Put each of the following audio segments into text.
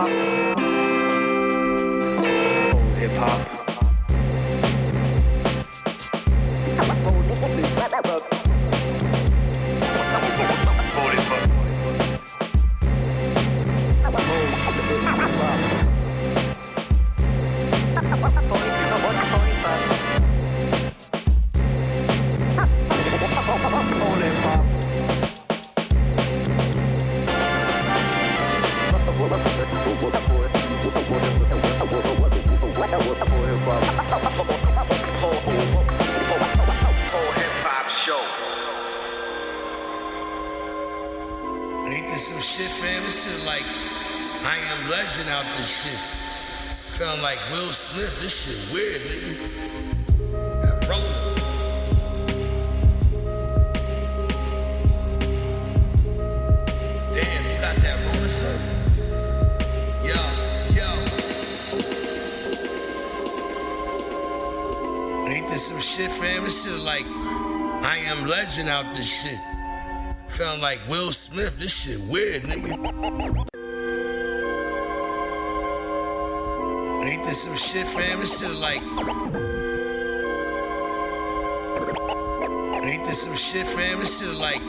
Música this shit. Sound like Will Smith. This shit weird, nigga. Ain't this some shit, fam? This shit like. Ain't this some shit, fam? This shit like.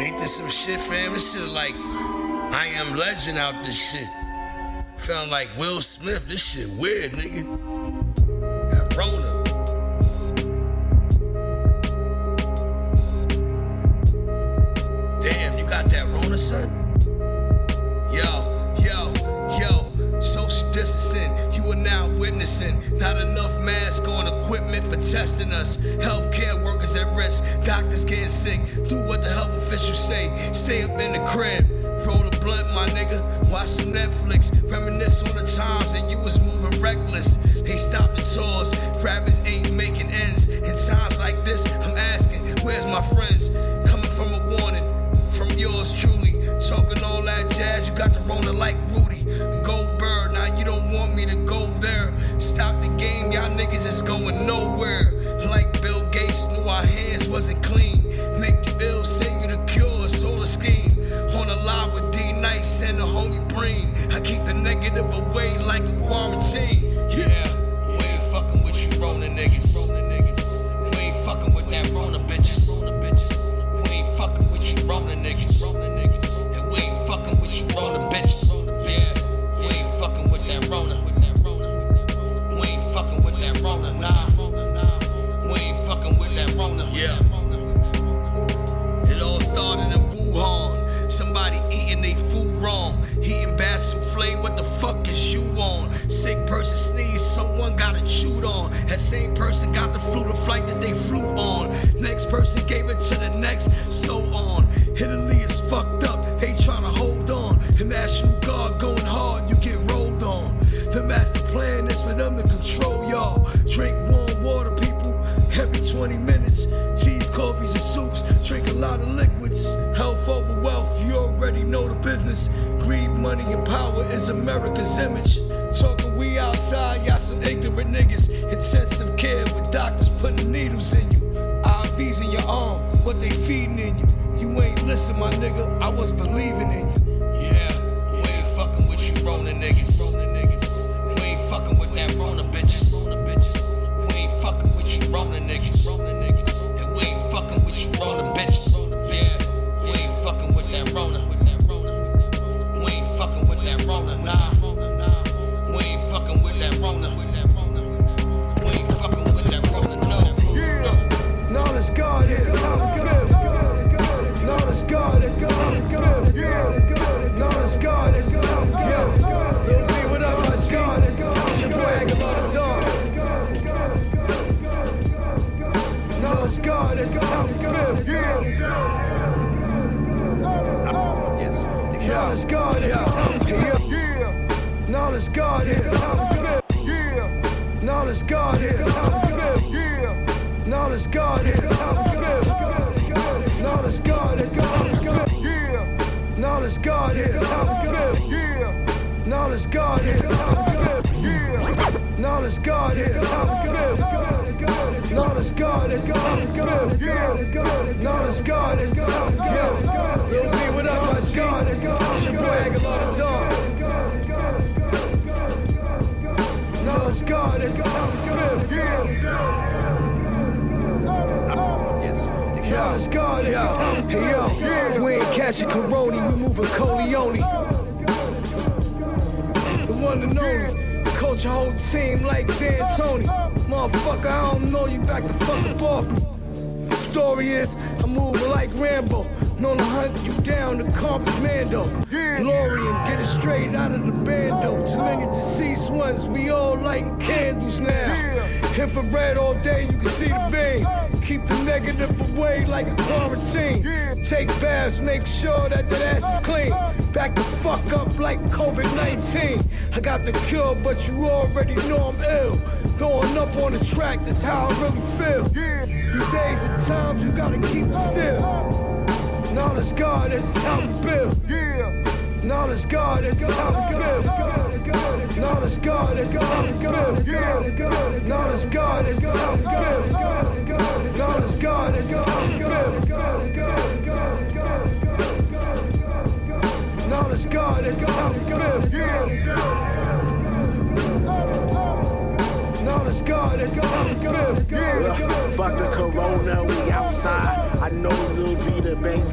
Ain't this some shit, fam? This shit like. I am legend out this shit. Sound like Will Smith. This shit weird, nigga. That same person got the flu, the flight that they flew on. Next person gave it to the next, so on. Italy is fucked up, they tryna hold on. The National Guard going hard, you get rolled on. The master plan is for them to control y'all. Drink warm water, people, every 20 minutes. Cheese, coffees, and soups, drink a lot of liquids. Health over wealth, you already know the business. Greed, money, and power is America's image. Talking we outside, y'all some ignorant niggas. Intensive care with doctors putting needles in you. IVs in your arm, what they feeding in you. You ain't listen, my nigga, I was believing in you.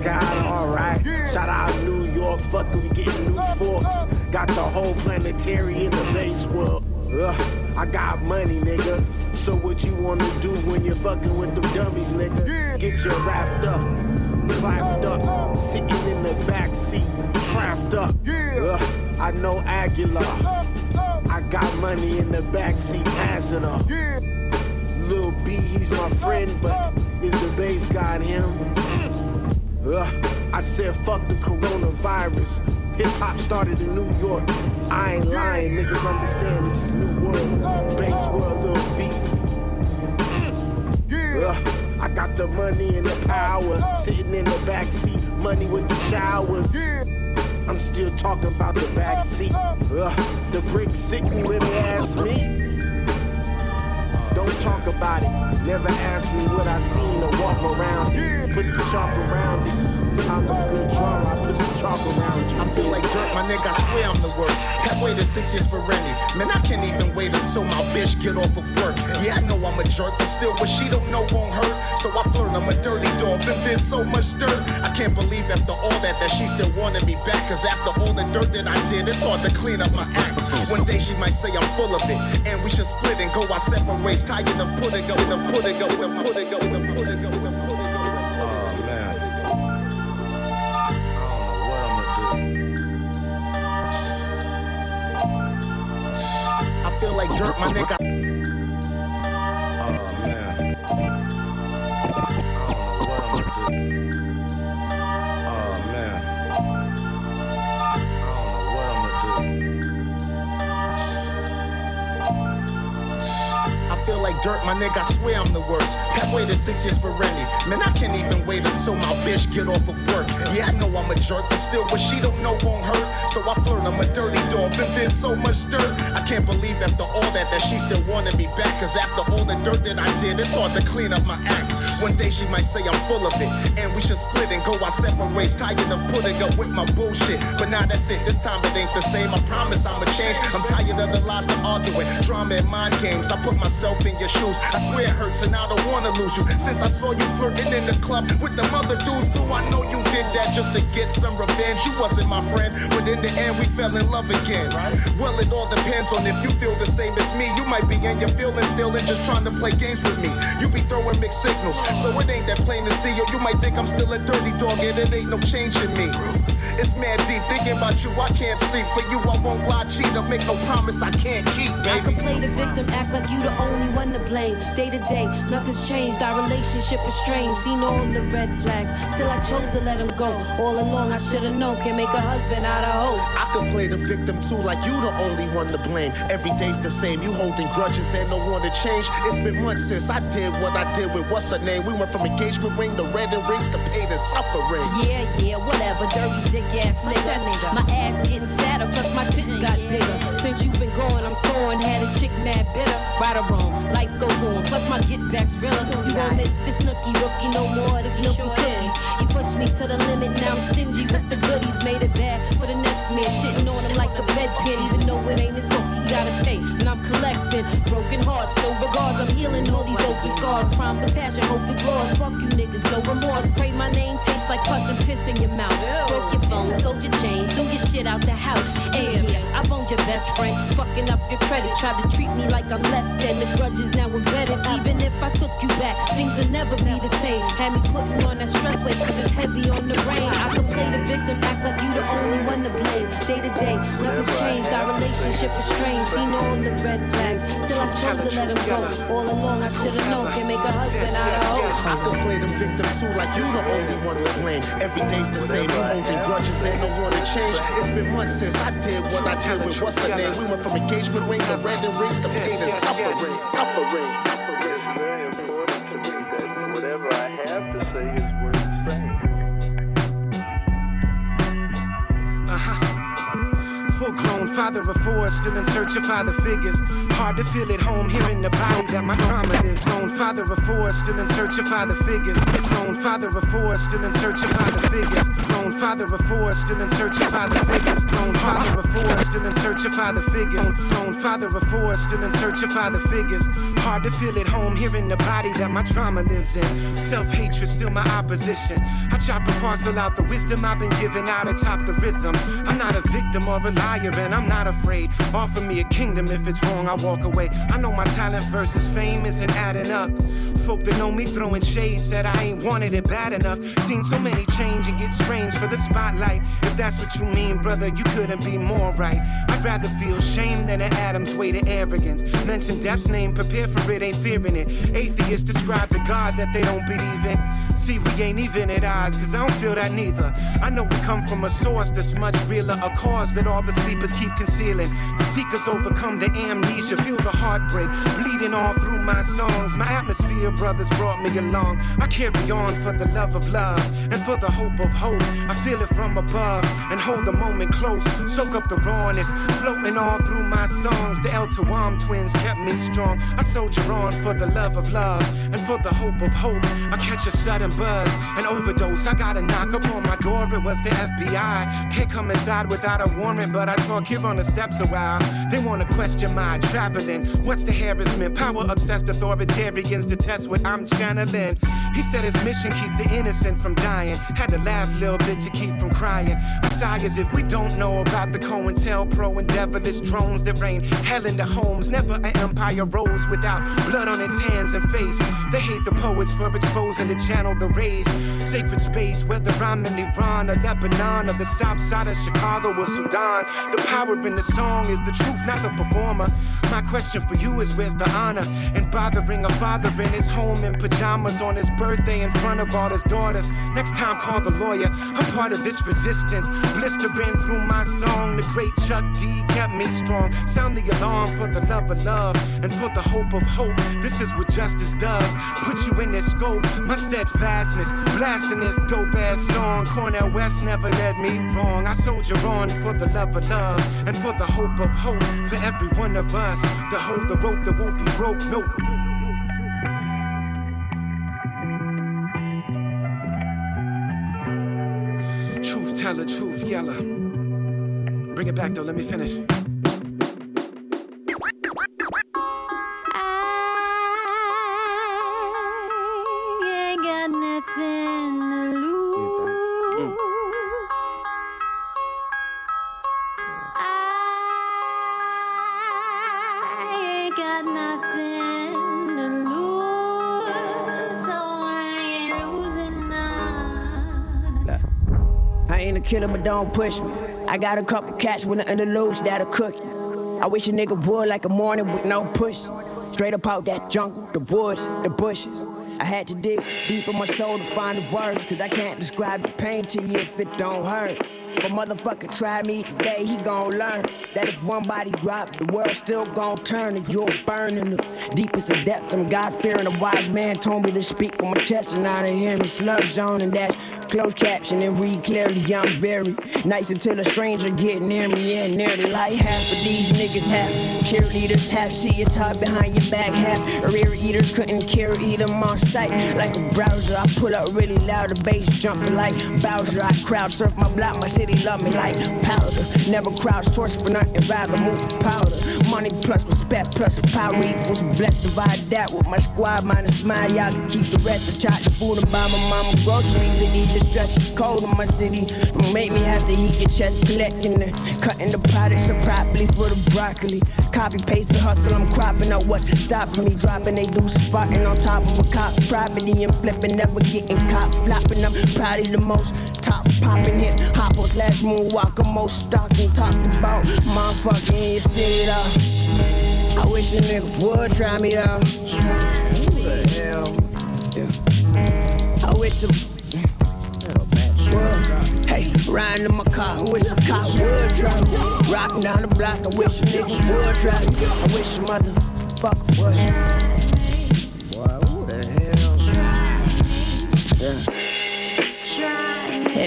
Bass alright. Shout out New York, fuck we getting new forks. Got the whole planetary in the base world. Ugh, I got money, nigga. So what you wanna do when you're fucking with them dummies, nigga? Get you wrapped up, clapped up, sitting in the back seat, trapped up. Ugh, I know Aguilar. I got money in the backseat, pass it off. Lil B, he's my friend, but is the bass god him? Ugh, I said fuck the coronavirus. Hip hop started in New York. I ain't lying, niggas understand this is new world. Bass world, Lil B. Ugh, I got the money and the power, sitting in the back seat, money with the showers. I'm still talking about the back seat. Ugh, the brick sitting when they ask me. Don't talk about it. Never ask me what I seen or walk around it. Put the chalk around it. I'm a good drawer. I put some chalk around you. I feel like dirt, my nigga. I swear I'm the worst. Have waited six years for Remy. Man, I can't even wait until my bitch get off of work. Yeah, I know I'm a jerk, but still, what she don't know won't hurt. So I flirt. I'm a dirty dog. Been did so much dirt. I can't believe after all that that she still wanted me back. Cause after all the dirt that I did, it's hard to clean up my act. One day she might say I'm full of it, and we should split and go our separate ways. Tired of putting up, of putting up, of putting up, of putting up, of putting up. Like dirt, my nigga. Dirt, my nigga. I swear I'm the worst. Have waited six years for Remy. Man, I can't even wait until my bitch get off of work. Yeah, I know I'm a jerk, but still, what she don't know won't hurt. So I flirt. I'm a dirty dog. Been there's so much dirt. I can't believe after all that that she still wanted me back. Cause after all the dirt that I did, it's hard to clean up my act. One day she might say I'm full of it, and we should split and go our separate ways. Tired of putting up with my bullshit, but now that's it. This time it ain't the same. I promise I'ma change. I'm tired of the lies, the arguing, drama and mind games. I put myself in your shoes. I swear it hurts, and I don't wanna lose you. Since I saw you flirting in the club with the other dudes, who I know you did that just to get some revenge. You wasn't my friend, but in the end we fell in love again. Well, it all depends on if you feel the same as me. You might be in your feelings still and just trying to play games with me. You be throwing mixed signals, so it ain't that plain to see. Or you might think I'm still a dirty dog, and it ain't no change in me. It's mad deep. Thinking about you, I can't sleep. For you, I won't lie, cheat, or make no promise I can't keep, baby. I can play the victim, act like you the only one to blame. Day to day, nothing's changed. Our relationship is strange. Seen all the red flags, still I chose to let him go. All along, I should've known. Can't make a husband out of hope. I could play the victim too, like you the only one to blame. Every day's the same, you holding grudges and no one to change. It's been months since I did what I did with what's her name. We went from engagement ring to wedding rings to pay the suffering. Yeah, yeah, whatever. Dirty dick ass nigga. My ass getting fatter, plus my tits got bigger. Since you been gone, I'm scoring. Had a chick mad bitter. Right or wrong, life goes on. Plus my get back's realer. You gon' miss this nookie rookie no more. This milky cookies. He pushed me to the limit. Now I'm stingy with the goodies. Made it bad for the next man. Shitting on him like a bedpan. Even though it ain't his fault, he gotta pay. And I'm collecting broken hearts, no regards. I'm healing all these open scars. Crimes of passion, hope is lost. Fuck you niggas, no remorse. Pray my name tastes like pus and piss in your mouth. Broke your phone, sold your chain, threw your shit out the house. And yeah, I boned your best friend, fucking up your credit. Tried to treat me like I'm less than the grudges now embedded. Even if I took you back, things will never be the same. Had me putting on that stress weight, it's heavy on the brain. I could play the victim, act like you the only one to blame. Day to day, nothing's changed. Our relationship is strange. Seen all the red flags, still I chose to let him go. All along, I should've known. Can't make a husband out of hope. I could play the victim too, like you the only one to blame. Every day's the same, you holding grudges, ain't no one to change. It's been months since I did what I did with what's her name. We went from engagement ring to wedding rings to pay the suffering. Suffering. Father of four, still in search of father figures. Hard to feel at home here in the body that my trauma lives. Grown father of four, still in search of father figures. Grown father of four, still in search of father figures. Grown father of four, still in search of father figures. Grown father of four, still in search of father figures. Grown father of four, still in search of father figures. Hard to feel at home here in the body that my trauma lives in. Self hatred still my opposition. I chop and parcel out the wisdom I've been given out atop the rhythm. I'm not a victim or a liar, and I'm not afraid. Offer me a kingdom if it's wrong, I walk away. I know my talent versus fame isn't adding up. Folk that know me throwing shades that I ain't wanted it bad enough. Seen so many change and get strange for the spotlight. If that's what you mean, brother, you couldn't be more right. I'd rather feel shame than an Adam's way to arrogance. Mention death's name, prepare for it, ain't fearing it. Atheists describe the God that they don't believe in. See, we ain't even at odds, cause I don't feel that neither. I know we come from a source that's much realer, a cause that all the sleepers keep concealing. The seekers overcome the amnesia, feel the heartbreak, bleeding all through my songs. My atmosphere, brothers, brought me along. I carry on for the love of love and for the hope of hope. I feel it from above and hold the moment close. Soak up the rawness, floating all through my songs. The El Tawam twins kept me strong. I soldier on for the love of love and for the hope of hope. I catch a sudden buzz, an overdose. I got a knock up on my door. It was the FBI. Can't come inside without a warrant, but I talk here on the steps a while. They wanna question my traveling. What's the harassment? Power obsessed authoritarians to test what I'm channeling. He said his mission keep the innocent from dying. Had to laugh a little bit to keep from crying. I sigh as if we don't know about the COINTELPRO and devilish drones that rain hell in the homes. Never an empire rose without blood on its hands and face. They hate the poets for exposing the channel, the rage. Sacred space, whether I'm in Iran or Lebanon or the south side of Chicago or Sudan. The power in the song is the truth, not the performer. My question for you is where's the honor? And bothering a father in his home in pajamas on his birthday in front of all his daughters. Next time, call the lawyer. I'm part of this resistance. Blistering through my song. The great Chuck D kept me strong. Sound the alarm for the love of love and for the hope of hope. This is what justice does. Put you in this scope. My steadfastness, blasting this dope ass song. Cornell West never led me wrong. I soldier on for the love of love and for the hope of hope for every one of us. To hold the rope that won't be broke. No. Truth teller, truth yeller. Bring it back though, let me finish. Ain't a killer, but don't push me. I got a couple cats with the loose that'll cook you. I wish a nigga would like a morning with no push. Straight up out that jungle, the woods, the bushes. I had to dig deep in my soul to find the words, cause I can't describe the pain to you if it don't hurt. But motherfucker try me today, he gon' learn that if one body drop, the world still gon' turn and you're burn in the deepest of depths. I'm God fearing. A wise man told me to speak from my chest and I hear me slug zone and that's closed caption and read clearly. I'm very nice until a stranger get near me and nearly like half of these niggas have cheerleaders, half see you talk behind your back, half rear eaters couldn't carry either on sight like a browser. I pull up really loud, the bass jumping like Bowser. I crowd surf my block, my city love me like powder. Never crowds torch for nothing, rather move powder. Money plus respect plus power equals blessed. Divide that with my squad minus mine. Y'all can keep the rest. I tried to food and buy my mama groceries. The need the stress is cold in my city. Make me have to heat your chest, collecting and cutting the products up properly for the broccoli. Copy paste the hustle, I'm cropping up what's stopping me. Dropping they do farting on top of a cop's property and flipping, never getting caught flopping. I'm probably the most top popping hit. Hopper slash moonwalker, most stalking talked about. Motherfucking city though. I wish a nigga would try me though. Who the hell? Yeah. I wish a would. Hey, riding in my car, I wish a cop would try me. Rocking down the block, I wish a nigga would try me. I wish a motherfucker would. Boy, who the hell? Yeah.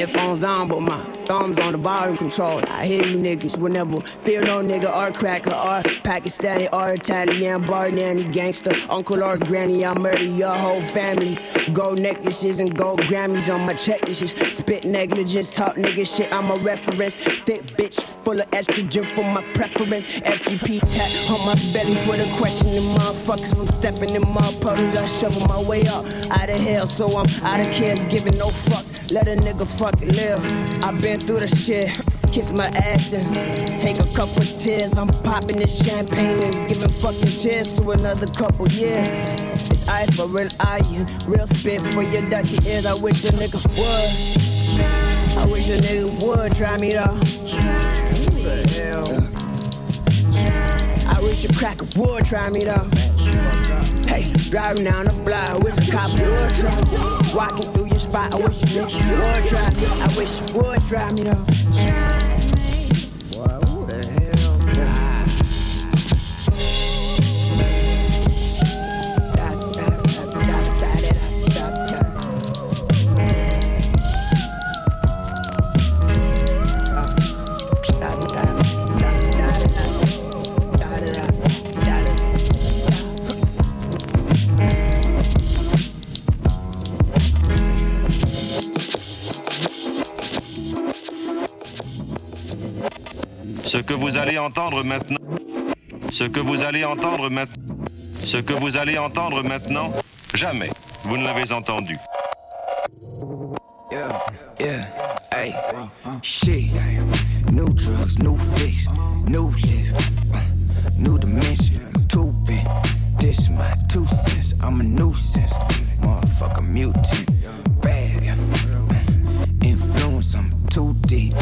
Headphones on, but my thumbs on the volume control. I hear you niggas whenever feel no nigga or cracker or Pakistani or Italian bar nanny gangster, uncle or granny. I murder your whole family. Gold necklaces and gold Grammys on my checklists. Spit negligence, talk nigga shit. I'm a reference. Thick bitch full of estrogen for my preference. FTP tap on my belly for the questioning motherfuckers from stepping in my puddles. I shovel my way up out of hell, so I'm out of cares, giving no fucks. Let a nigga live. I've been through the shit. Kiss my ass and take a couple tears. I'm popping this champagne and giving fucking cheers to another couple, yeah. It's eye for real eye, real spit for your dirty ears. I wish a nigga would. I wish a nigga would try me though. I crack a wood, try me though. Hey, driving down the block, I wish a cop would try. Walking through your spot, I wish nigga would try. I wish you would try me though. Ce que vous allez entendre maintenant. Ce que vous allez entendre maintenant. Ce que vous allez entendre maintenant, jamais vous ne l'avez entendu. Yeah, yeah, hey, shit. New drugs, new face, new live, uh, new dimension, too big. This my two cents, I'm a nuisance, motherfucker mutant, bad. Uh, Influence, I'm too deep,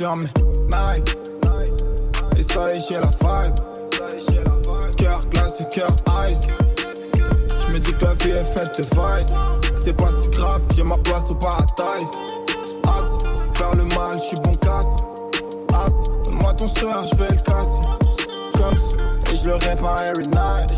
sur Nike. Et ça y j'ai la vibe. Cœur glacé, cœur ice. J'me dis que la vie est faite de vibes. C'est pas si grave, j'ai ma place au paradise. As, faire le mal, j'suis bon casse. As, donne-moi ton soeur, j'vais le casser. Comme et je le répare every night.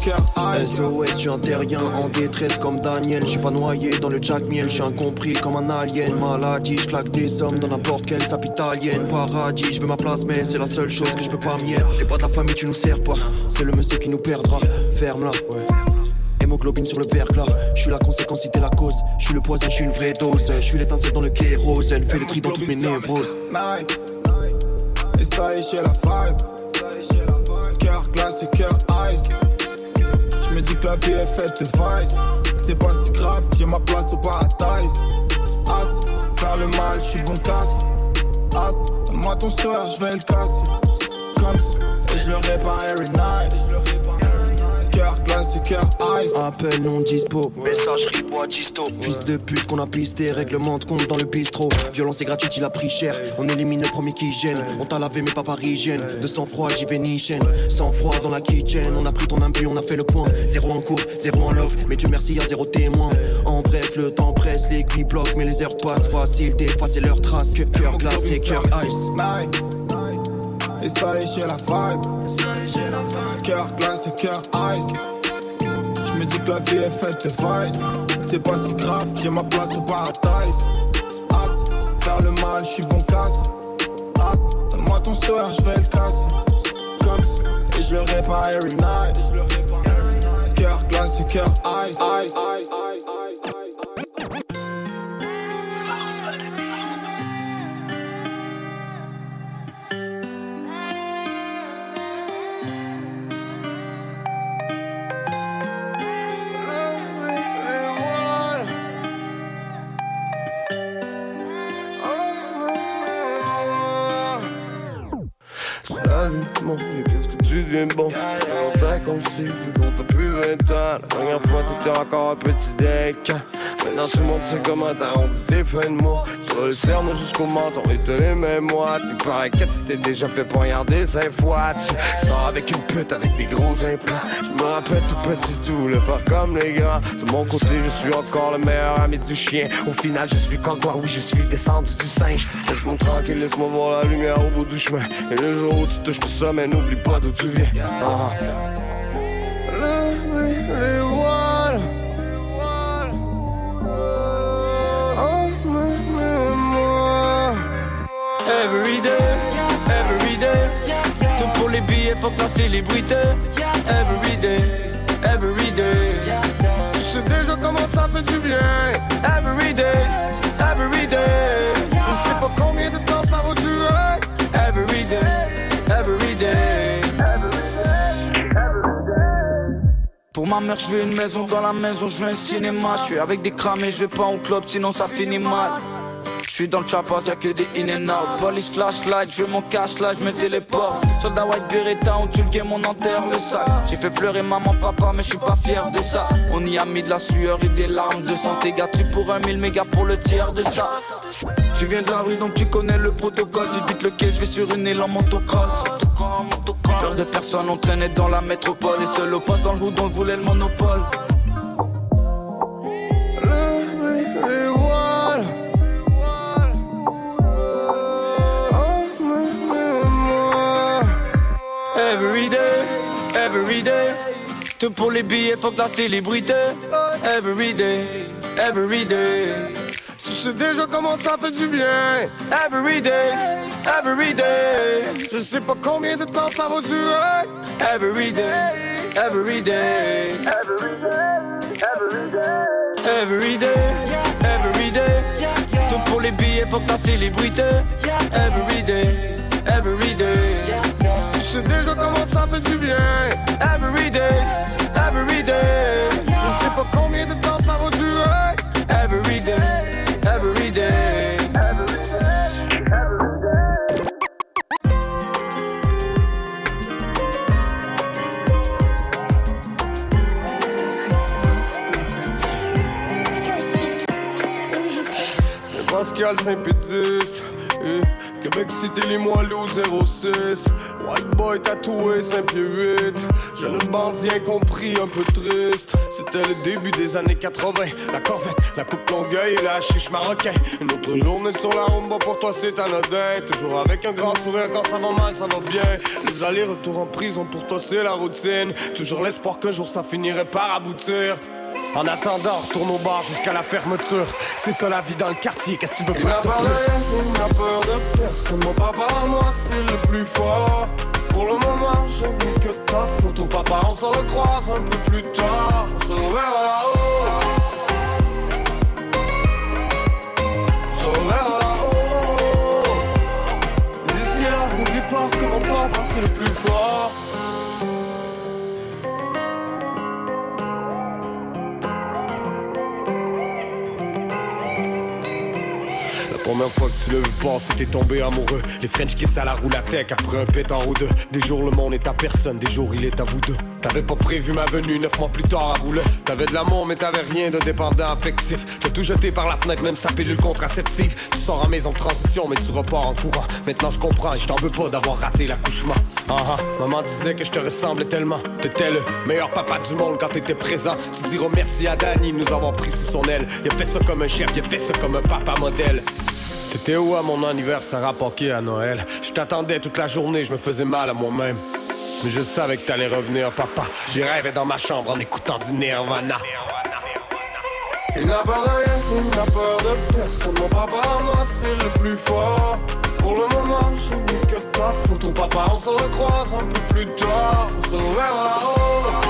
Cœur. SOS, je suis un terrien en détresse comme Daniel? Je suis pas noyé dans le Jack Miel, je suis incompris comme un alien. Maladie, je claque des sommes dans n'importe quelle sape italienne. Paradis, je veux ma place, mais c'est la seule chose que je peux pas mier. T'es pas de la famille, tu nous sers pas. C'est le monsieur qui nous perdra. Ferme-la, Hémoglobine sur le verglas. Je suis la conséquence si t'es la cause. Je suis le poison, je suis une vraie dose. Je suis l'étincelle dans le kérosène. Fais le tri dans toutes mes névroses. Nike. Et ça y est, j'ai la vibe. Cœur glacé, cœur ice. J'me dis que la vie est faite de vibes. C'est pas si grave, j'ai ma place au paradise. As, faire le mal, j'suis bon casse. As, donne-moi ton soeur, j'vais le casser. Comme et je le répare every night. Cœur ice. Appel non dispo, messagerie bois disto. Fils de pute qu'on a pisté, règlement de compte dans le bistrot. Violence est gratuite, il a pris cher. On élimine le premier qui gêne. On t'a lavé mais pas parisienne. De sang froid, j'y vais ni chaîne. Sans froid dans la kitchen. On a pris ton imbu, on a fait le point. Zéro en cours, zéro en love. Mais Dieu merci, y'a zéro témoin. En bref, le temps presse, les cuits bloquent, mais les heures passent. Facile d'effacer leurs traces. Que cœur glacé, cœur ice. Nike. Et ça y est, j'ai la vibe. Cœur glacé, cœur ice. J'me dis que la vie est faite de vibes. C'est pas si grave, j'ai ma place au paradise. As, faire le mal, j'suis bon casse. As, donne-moi ton soeur, j'vais le casser. Comme et je le répare every night. Cœur glacé, cœur ice. ice. Deviens bon? Ça fait longtemps qu'on s'est vu, qu'on t'a plus 20 ans. La dernière fois, t'étais encore un petit deck. Maintenant, tout le monde sait comment t'arrondis tes fins de mois. Tu vas le cerner jusqu'au menton et t'as les mêmes mois. T'es pas inquiète si t'es déjà fait poignarder cinq fois. Tu sors avec une pute avec des gros implants. Je me rappelle tout petit, tu voulais faire comme les grands. De mon côté, je suis encore le meilleur ami du chien. Au final, je suis comme toi, oui, je suis descendu du singe. Laisse-moi tranquille, laisse-moi voir la lumière au bout du chemin. Et le jour où tu touches tout ça, mais n'oublie pas d'où tu viens. Ah. Every day, every day. Tout pour les billets, faut que la célébrité. Every day, every day. Tu sais déjà comment ça fait du bien. Every day, every day. Je sais pas combien de temps ça va durer. Every day, every day. Pour ma mère, je veux une maison dans la maison, je veux un cinéma. Je suis avec des cramés, je vais pas au club, sinon ça finit mal. Suis dans le chapas, y'a que des in and out. Police flashlight, je mon cash là, je me téléporte. Soldat white beretta, on tue le on enterre le sac. J'ai fait pleurer maman, papa, mais je suis pas fier de ça. On y a mis de la sueur et des larmes de santé. Gars, tu pour un mille mégas pour le tiers de ça. Tu viens de la rue donc tu connais le protocole. Si vite le quai, je vais sur une île en motocross. Peur de personne, on traînait dans la métropole. Et seul au dans le hood, on voulait le monopole. Day. Tout pour les billets, faut que la célébrité. Every day, every day. Tu sais déjà comment ça fait du bien. Every day, every day. Je sais pas combien de temps ça va durer. Every day, every day. Every day, every day. Tout pour les billets, faut que la célébrité. Every day, every day. Déjà comment ça fait du bien? Every day, every day. Je sais pas combien de temps ça va durer. Every day, every day. Pascal Saint-Pétis. Eh, Québec City, Limoilou 06. White boy tatoué, 5 pieds 8. Jeune bandit incompris, un peu triste. C'était le début des années 80. La corvette, la coupe longueuil et la chiche marocain. Une autre journée sur la rumba, pour toi c'est anodin. Toujours avec un grand sourire quand ça va mal, ça va bien. Les allers-retours en prison, pour toi c'est la routine. Toujours l'espoir qu'un jour ça finirait par aboutir. En attendant, retourne au bar jusqu'à la fermeture. C'est ça la vie dans le quartier, qu'est-ce que tu veux faire il n'a peur de personne. Mon papa, moi, c'est le plus fort. Pour le moment, je n'ai que ta photo. Papa, on se recroise un peu plus tard. On se reverra là-haut. On se reverra là-haut. Mais d'ici là, n'oublie pas que mon papa, c'est le plus fort. Première fois que tu vu passer, t'es tombé amoureux. Les French kiss à la tech après un pétard ou deux. Des jours le monde est à personne, des jours il est à vous deux. T'avais pas prévu ma venue neuf mois plus tard à rouler. T'avais de l'amour mais t'avais rien de dépendant affectif. T'as tout jeté par la fenêtre, même sa pilule contraceptive. Tu sors en maison de transition mais tu repars en courant. Maintenant je comprends et je t'en veux pas d'avoir raté l'accouchement. Ah ah, maman disait que je te ressemblais tellement. T'étais le meilleur papa du monde quand t'étais présent. Tu diras merci à Danny nous avoir pris sous son aile. Il a fait ça comme un chef, il a fait ça comme un papa modèle. T'étais où à mon anniversaire à Poké à Noël? Je t'attendais toute la journée, je me faisais mal à moi-même. Mais je savais que t'allais revenir, papa. J'ai rêvé dans ma chambre en écoutant du Nirvana. Il n'a pas rien, il n'a peur de personne. Mon papa, moi, c'est le plus fort. Pour le moment, je n'ai que ta photo. Papa, on se recroise un peu plus tard. On se reverra là-haut.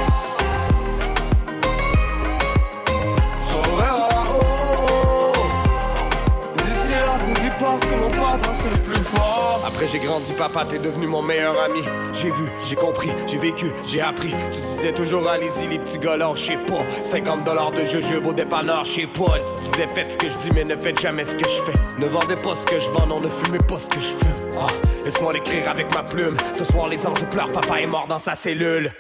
Après j'ai grandi, papa, t'es devenu mon meilleur ami. J'ai vu, j'ai compris, j'ai vécu, j'ai appris. Tu disais toujours allez-y les petits gars je sais pas. 50 dollars de jujube au dépanneur, je sais pas. Tu disais faites ce que je dis mais ne faites jamais ce que je fais. Ne vendez pas ce que je vends, non ne fumez pas ce que je fume. Ah, laisse-moi l'écrire avec ma plume. Ce soir les anges pleurent, papa est mort dans sa cellule.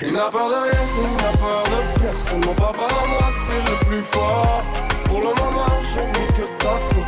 Il n'a peur de rien, il n'a peur de personne. Mon papa, moi, c'est le plus fort. Pour le moment,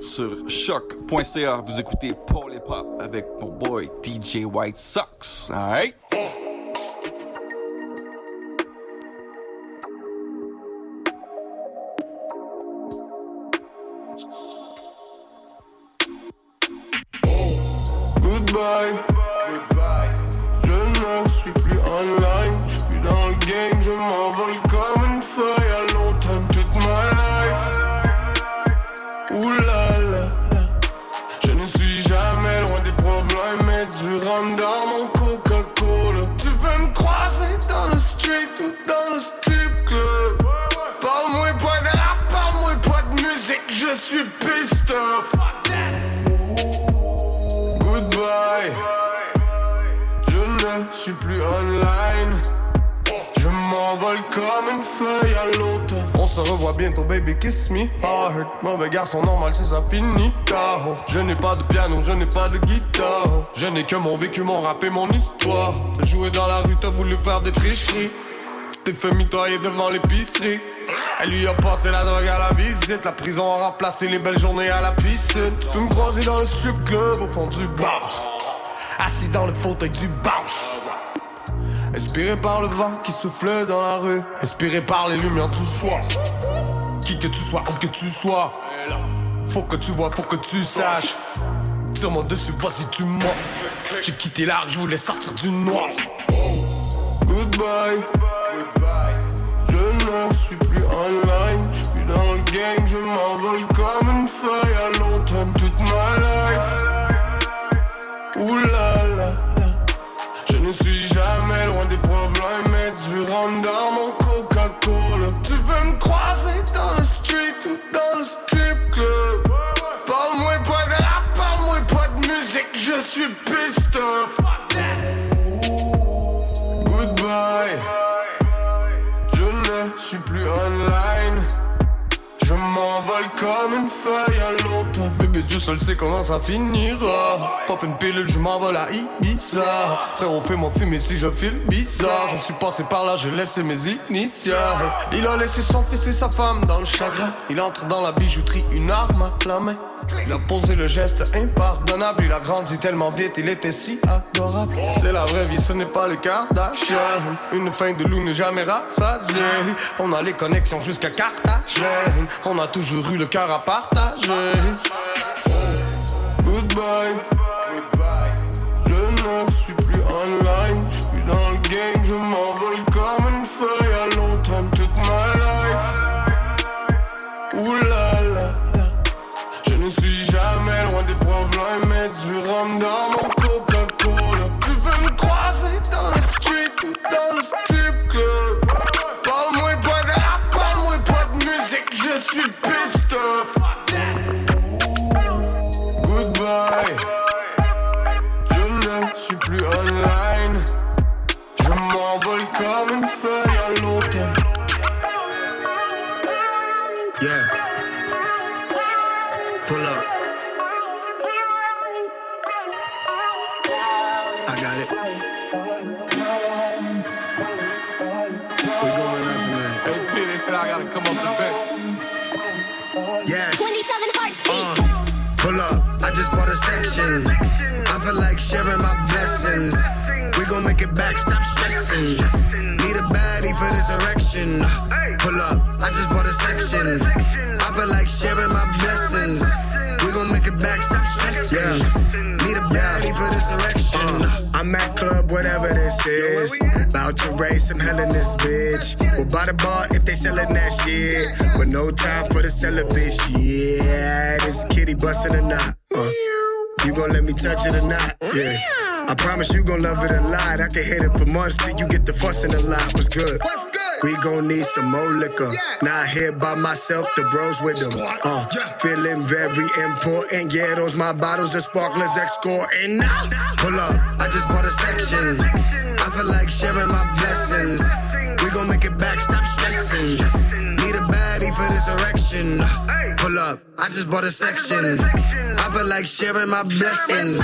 sur choc.ca. Vous écoutez Paul et Pop avec mon boy DJ White Sox. Alright? Goodbye. Se revoit bientôt, baby, kiss me. Mauvais garçon normal, c'est ça fini. Je n'ai pas de piano, je n'ai pas de guitare. Je n'ai que mon vécu, mon rap et mon histoire. T'as joué dans la rue, t'as voulu faire des tricheries. T'es fait mitoyer devant l'épicerie. Elle lui a passé la drogue à la visite. La prison a remplacé les belles journées à la piscine. Tu peux me croiser dans le strip club au fond du bar. Assis dans le fauteuil du bounce. Inspiré par le vent qui souffle dans la rue. Inspiré par les lumières du soir. Qui que tu sois, où que tu sois. Faut que tu vois, faut que tu saches. Tire-moi dessus, vas-y, tu moi. J'ai quitté l'arc, je voulais sortir du noir. Goodbye. Je ne suis plus online. Je suis dans le game, je m'envole comme une feuille à l'automne toute ma life. Ouh dans mon Coca-Cola. Tu peux me croiser dans le street dans le strip club? Parle-moi pas de rap, parle-moi pas de musique, je suis pissed off. Goodbye. Je ne suis plus online. Je m'envole comme une feuille à l'automne. Bébé, Dieu seul sait comment ça finira. Pop une pilule, je m'envole à Ibiza. Frérot, fais-moi fumer si je file bizarre. Je suis passé par là, j'ai laissé mes initiales. Il a laissé son fils et sa femme dans le chagrin. Il entre dans la bijouterie, une arme à la main. Il a posé le geste impardonnable. Il a grandi tellement vite, il était si adorable. C'est la vraie vie, ce n'est pas le Kardashian. Une fin de loup ne jamais rassasiée. On a les connexions jusqu'à Carthagène. On a toujours eu le cœur à partager. Goodbye. Je ne suis plus online. Je suis dans le game, je m'envole like sharing my blessings. We gon' make it back, stop stressing. Need a baddie for this erection. Pull up. I just bought a section. I feel like sharing my blessings. We gon' make it back, stop stressing. Yeah. Need a baddie for this erection. Uh, I'm at club, whatever this is. About to raise some hell in this bitch. We'll buy the bar if they sellin' that shit. But no time for the celibate Yeah, this kitty bustin' a knot. Uh, you gon' let me touch it or not? Yeah. I promise you gon' love it a lot. I can hit it for months till you get the fussin' a lot. What's good? What's good? We gon' need some more liquor. Not here by myself, the bros with them. Uh, feeling very important. Yeah, those my bottles, the sparklers, X-Score, and now. Pull up, I just bought a section. I feel like sharing my blessings. Gon' make it back, stop stressing. Need a baddie for this erection. Pull up, I just bought a section. I feel like sharing my blessings.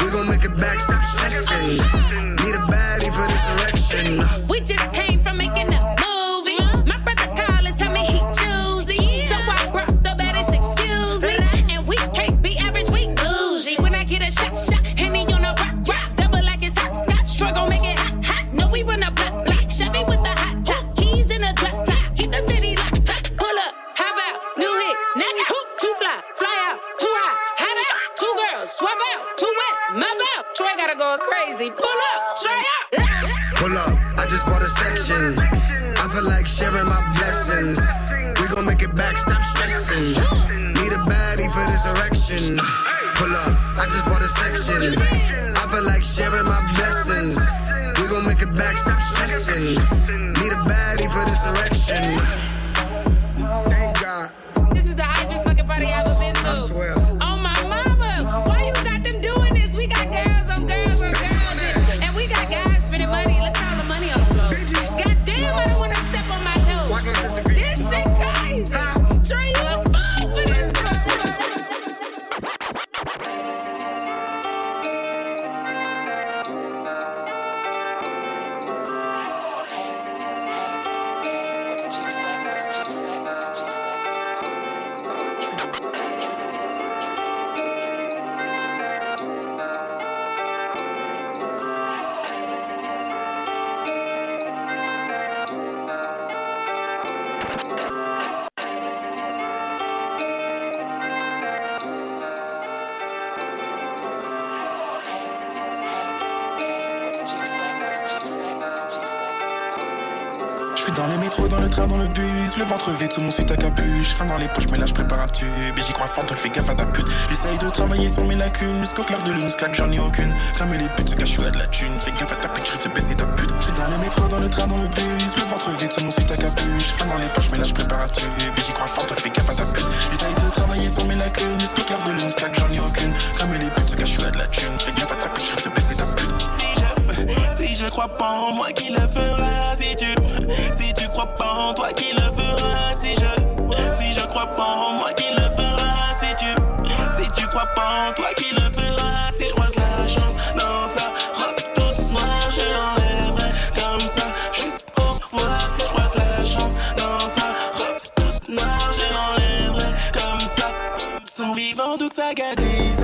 We gon' make it back, stop stressing. Need a baddie for this erection. We just came from making a movie. My brother and tell me he choosy. So I brought the baddest, excuse me. And we can't be average, we bougie. When I get a shot, shot, Henny on a rock, rock. Double like it's hopscotch. Struggle, make it hot, hot. No, we run a Troy gotta go crazy. Pull up, try out. Pull up, I just bought a section. I feel like sharing my blessings. We gon' make it back, stop stressing. Need a baddie for this erection. Pull up, I just bought a section. I feel like sharing my blessings. We gon' make it back, stop stressing. Need a baddie for this erection. Le. Le ventre vide sous mon suite à capuche. Rien dans les poches, mais là je prépare un tube. J'y crois fort, te fais gaffe à ta pute. J'essaye de travailler sur mes lacunes. Jusqu'au clair de lune, claque, j'en ai aucune. Cramer les putes, se cache à de la thune. Fais gaffe à ta pute, risque de baisser ta pute. J'suis dans les métros, dans le train, dans le bus. Le ventre vide sous mon suite à capuche. Rien dans les poches, mais là je prépare un tube. J'y crois fort, te fais gaffe à ta pute. J'essaye de travailler sur mes lacunes. Jusqu'au clair de lune, claque, j'en ai aucune. Cramer les putes, se cache à de la thune. Fais gaffe à ta pute, risque de baisser ta pute. Si je, si je crois pas en moi, qui le fera Si tu, si tu crois pas en toi, qui le fera Si je, si je crois pas en moi, qui le fera Si tu, si tu crois pas en toi, qui le fera Si je croise la chance dans sa robe toute noire, je l'enlèverai comme ça, juste pour voir si je croise la chance dans sa robe toute noire, je l'enlèverai comme ça. Son vivant, tout que ça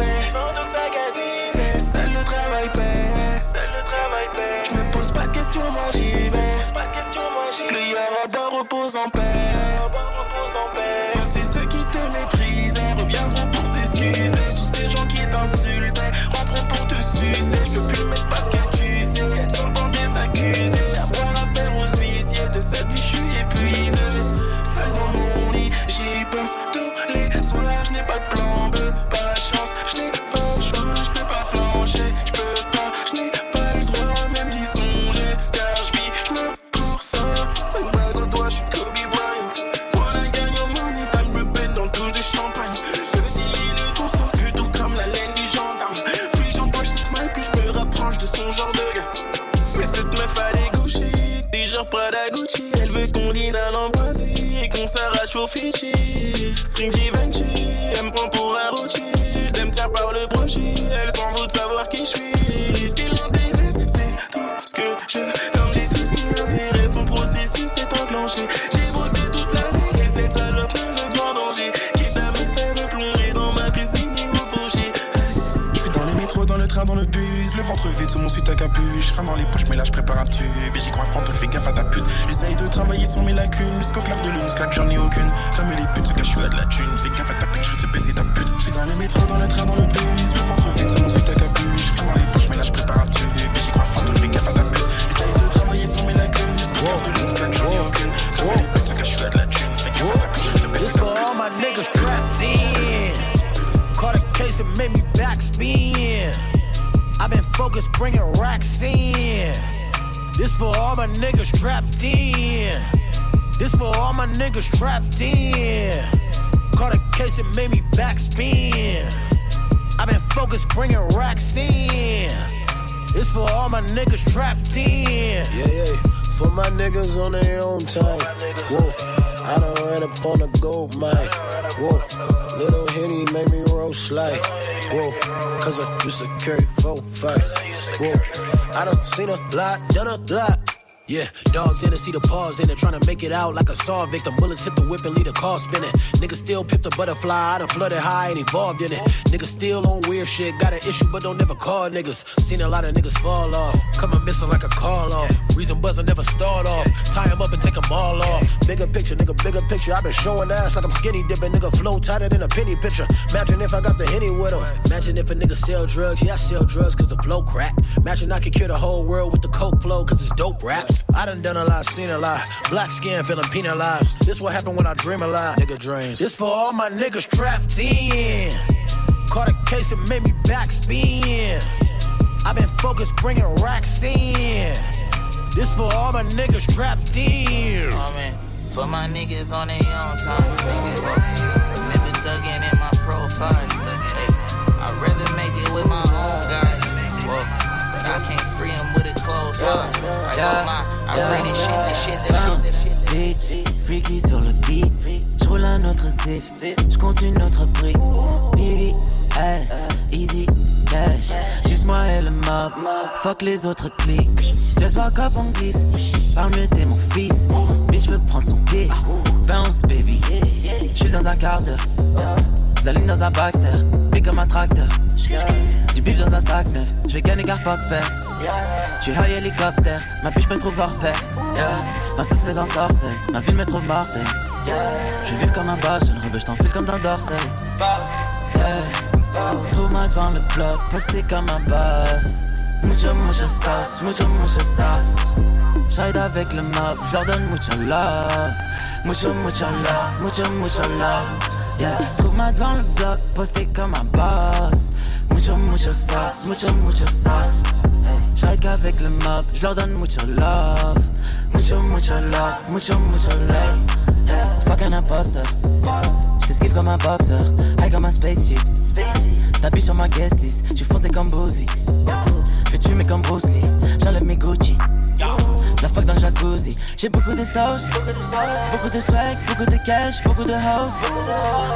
Le Yoruba repose en paix. C'est ceux qui te méprisaient reviendront pour s'excuser. Tous ces gens qui t'insultaient rentreront pour te sucer. Je peux plus fichier. String Givenchy, elle me prend pour un routier. Je me tiens par le brochet, elle s'en fout de savoir qui je suis. Ce qui l'intéresse, c'est tout ce que je. Comme j'ai tout ce qui m'intéresse, son processus est enclenché. J'ai bossé toute l'année et cette salope me veut en danger. Quitte à me faire plonger dans ma triste ligne au fauché. Je suis dans les métros, dans le train, dans le bus. Le ventre vide sous mon suite à capuche. Rien dans les poches, mais là travailler sur mes lacunes. Jusqu'au clair de lune, claque, j'en ai aucune. Cramer les putes, se cache à de la thune. Fais gaffe à ta pute, je risque baiser ta pute. Je suis dans les métros, dans le train, dans le bus. Le ventre vide mon suite à capuche. Rien dans les poches, mais là je prépare un tube. Et j'y crois fort, te fais gaffe à ta pute. J'essaye de travailler sur mes lacunes. Jusqu'au clair de lune, claque, j'en ai aucune. Cramer les putes, se cache à de la thune. Fais gaffe à ta pute, je risque baiser ta for all my niggas trapped in. Caught a case and made me backspin. I've been focused bringing racks in. This for all my niggas trapped in. This for all my niggas trapped in. Caught a case and made me backspin. I've been focused bringing racks in. This for all my niggas trapped in. Yeah, yeah. For my niggas on their own time. Whoa. I done ran up on a gold mine. Whoa. Little Henny made me roll slide. Whoa. Cause I used to carry four, five. Whoa. I done seen a lot, done a lot. Yeah, dogs in it, see the paws in it, trying to make it out like a saw victim. Bullets hit the whip and leave the car spinning. Niggas still pip the butterfly, I done flooded high and evolved in it. Niggas still on weird shit, got an issue but don't never call niggas. Seen a lot of niggas fall off, coming missing like a call off. Reason buzzing never start off, Tie tie 'em up and take 'em all off. Bigger picture, nigga, bigger picture. i been showing ass like I'm skinny dipping, nigga, flow tighter than a penny picture. Imagine if I got the henny with 'em. Imagine if a nigga sell drugs, yeah, I sell drugs cause the flow crack. Imagine I could cure the whole world with the coke flow cause it's dope raps. I done done a lot, seen a lot. Black skin feeling penalized. This what happened when I dream a lot. Nigga dreams. This for all my niggas trapped in. Caught a case and made me backspin. i been focused bringing racks in. This for all my niggas trapped in. Oh man, for my niggas on their own time. Nigga. Remember thugging in my profile. Hey, I'd rather make it with my own guys. Whoa, but I can't free 'em with a closed mind. I go my, I read this shit, this shit, this shit, this shit. Bitch, freaky sur le beat. J'roule un autre zip, j'compte une autre brique. Baby, S, easy, cash. Juste moi et le mob, fuck les autres clics. Just walk up, on glisse. Parle mieux, t'es mon fils. Bitch, j'veux prendre son pied. Bounce, baby. J'suis dans un quart d'heure. La ligne dans un Baxter, big comme un tracteur. Du bif dans un sac neuf, j'vais gagner car fuck back. J'suis high hélicoptère, ma bitch me trouve hors pair. Yeah. Ma sauce les ensorcelle, ma ville me trouve mortelle. Je vivre comme un boss, une rebelle, j't'enfile comme dans Dorsey. Yeah. Trouve-moi devant le bloc, posté comme un boss. Mucho, mucho sauce, mucho, mucho sauce. J'ride avec le mob, j'leur donne mucho love. Mucho, mucho love, mucho, mucho love. Yeah, trouve-moi devant le bloc, posté comme un boss. Mucho, mucho sauce, mucho, mucho sauce. J'ride qu'avec le mob, j'leur donne mucho love. Mucho, mucho love, mucho, mucho love. Yeah, fucking imposter. J't'esquive comme un boxer, high comme un spaceship. T'appuies sur ma guest list, tu foncé comme Boozy. Te fumer comme Bruce Lee, j'enlève mes Gucci. La fuck dans le jacuzzi. J'ai beaucoup de sauce, beaucoup de swag, beaucoup de cash, beaucoup de house.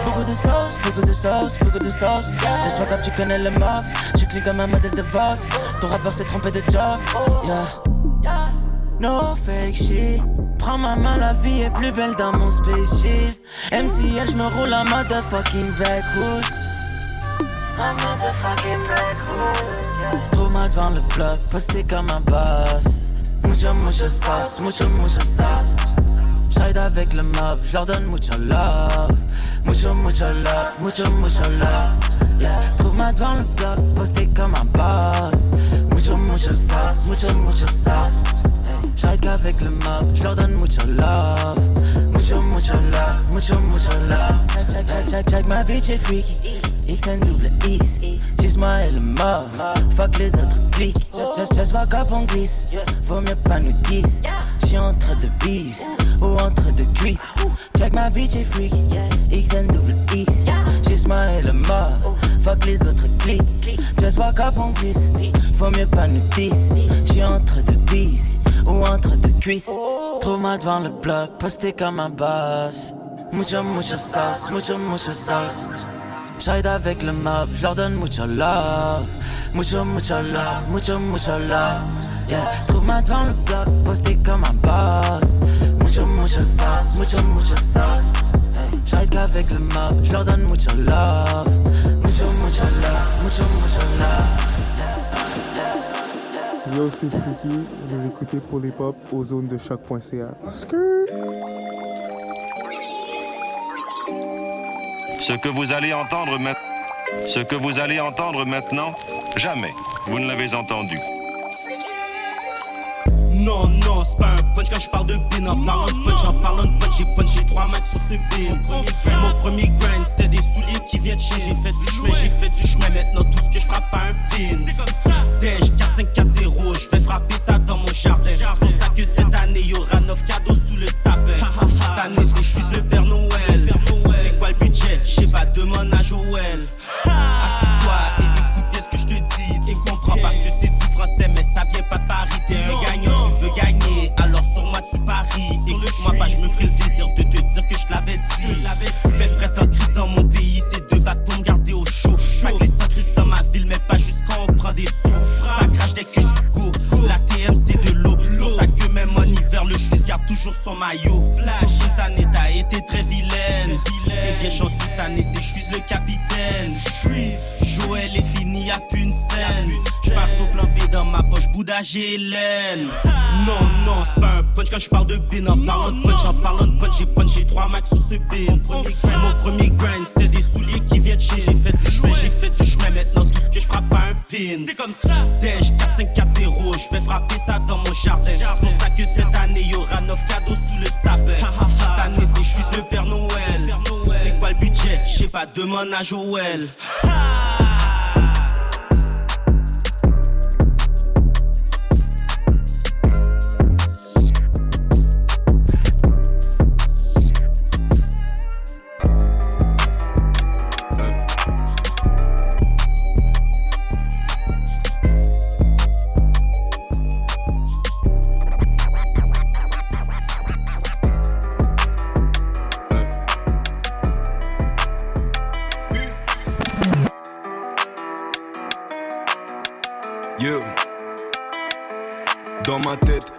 Beaucoup de sauce, beaucoup de sauce, beaucoup de sauce. Laisse-moi comme tu connais le mob. Je clique comme un modèle de Vogue. Ton rappeur s'est trompé de job. Yeah. No fake shit. Prends ma main, la vie est plus belle dans mon spaceship. MTL, je me roule en motherfucking backwoods. Un motherfucking backwoods. Devant le bloc, posté comme un boss. Mucho, mucho sauce, mucho, mucho sauce. J'ride avec le mob, j'leur donne mucho love. Mucho, mucho love, mucho, mucho love. Yeah, trouve-moi devant le bloc, posté comme un boss. Mucho, mucho sauce, mucho, mucho sauce. J'ride qu'avec le mob, j'leur donne mucho love. Mucho, mucho love, mucho, mucho love. Check, check, check, check, ma bitch est freaky. XN double X, juste moi et le mob. Fuck les autres clics. Just, just, just fuck up, on glisse. Vaut mieux pas nous diss. J'suis entre deux bises ou entre deux cuisses. Check ma bitch est freaky. XN double X, juste moi et le mob. Fuck les autres clics. Just walk up, on glisse. Vaut mieux pas nous diss. J'suis entre deux bises ou entre deux cuisses. Trouve-moi devant le bloc, posté comme un boss. Mucho, mucho sauce, mucho, mucho sauce. J'ride avec le mob, j'leur donne mucho love. Mucho, mucho love, mucho, mucho love. Yeah, trouve-moi devant le bloc, posté comme un boss. Mucho, mucho sauce, mucho, mucho sauce. Hey, J'ride qu'avec le mob, j'leur donne mucho love. Mucho, mucho love, mucho, mucho love. Yo, c'est Freaky, vous écoutez pour les pop aux zones de choc.ca. Ce que vous allez entendre ce que vous allez entendre maintenant, jamais vous ne l'avez entendu. Non, non, c'est pas un punch quand je parle de bin. En parlant de punch, en parlant de punch, j'ai punché trois max sur ce bin. Mon premier grind, c'était des souliers qui viennent chez. J'ai fait du chemin, j'ai fait du chemin. Maintenant, tout ce que je frappe à un pin. Dej 4540, je vais frapper ça dans mon jardin. C'est pour ça que cette année, y aura 9 cadeaux sous le sapin. Cette année, c'est je suis le Père Noël. C'est quoi le budget? J'ai pas demande à Joël. Assis-toi Tu parce que c'est du français, mais ça vient pas de Paris. T'es un gagnant, tu veux gagner, alors sur moi tu paries. Écoute-moi pas, je me ferai le plaisir de te dire que je l'avais dit. Fais fret en crise dans mon pays, c'est deux bateaux pour me garder au chaud. Chaque les sans crise dans ma ville, mais pas juste quand on prend des sous. Ça crache dès que je go. La TM c'est de l'eau. Ça que même en hiver, le juice garde toujours son maillot. Flash, cette année t'as été très vilaine. T'es bien chanceux cette année, c'est je suis le capitaine. Bouddha j'ai Hélène. Non, non, c'est pas un punch quand je parle de bin. En parlant de punch, en parlant de punch, j'ai punché trois max sur ce bin. Mon premier grind, c'était des souliers qui viennent de chez. J'ai fait du chemin, j'ai fait du chemin. Maintenant, tout ce que je frappe à un pin. C'est comme ça. Dej 4540, je vais frapper ça dans mon jardin. C'est pour ça que cette année, y aura 9 cadeaux sous le sapin. Cette année, c'est suis le Père Noël. C'est quoi le budget? J'ai pas demande à Joël.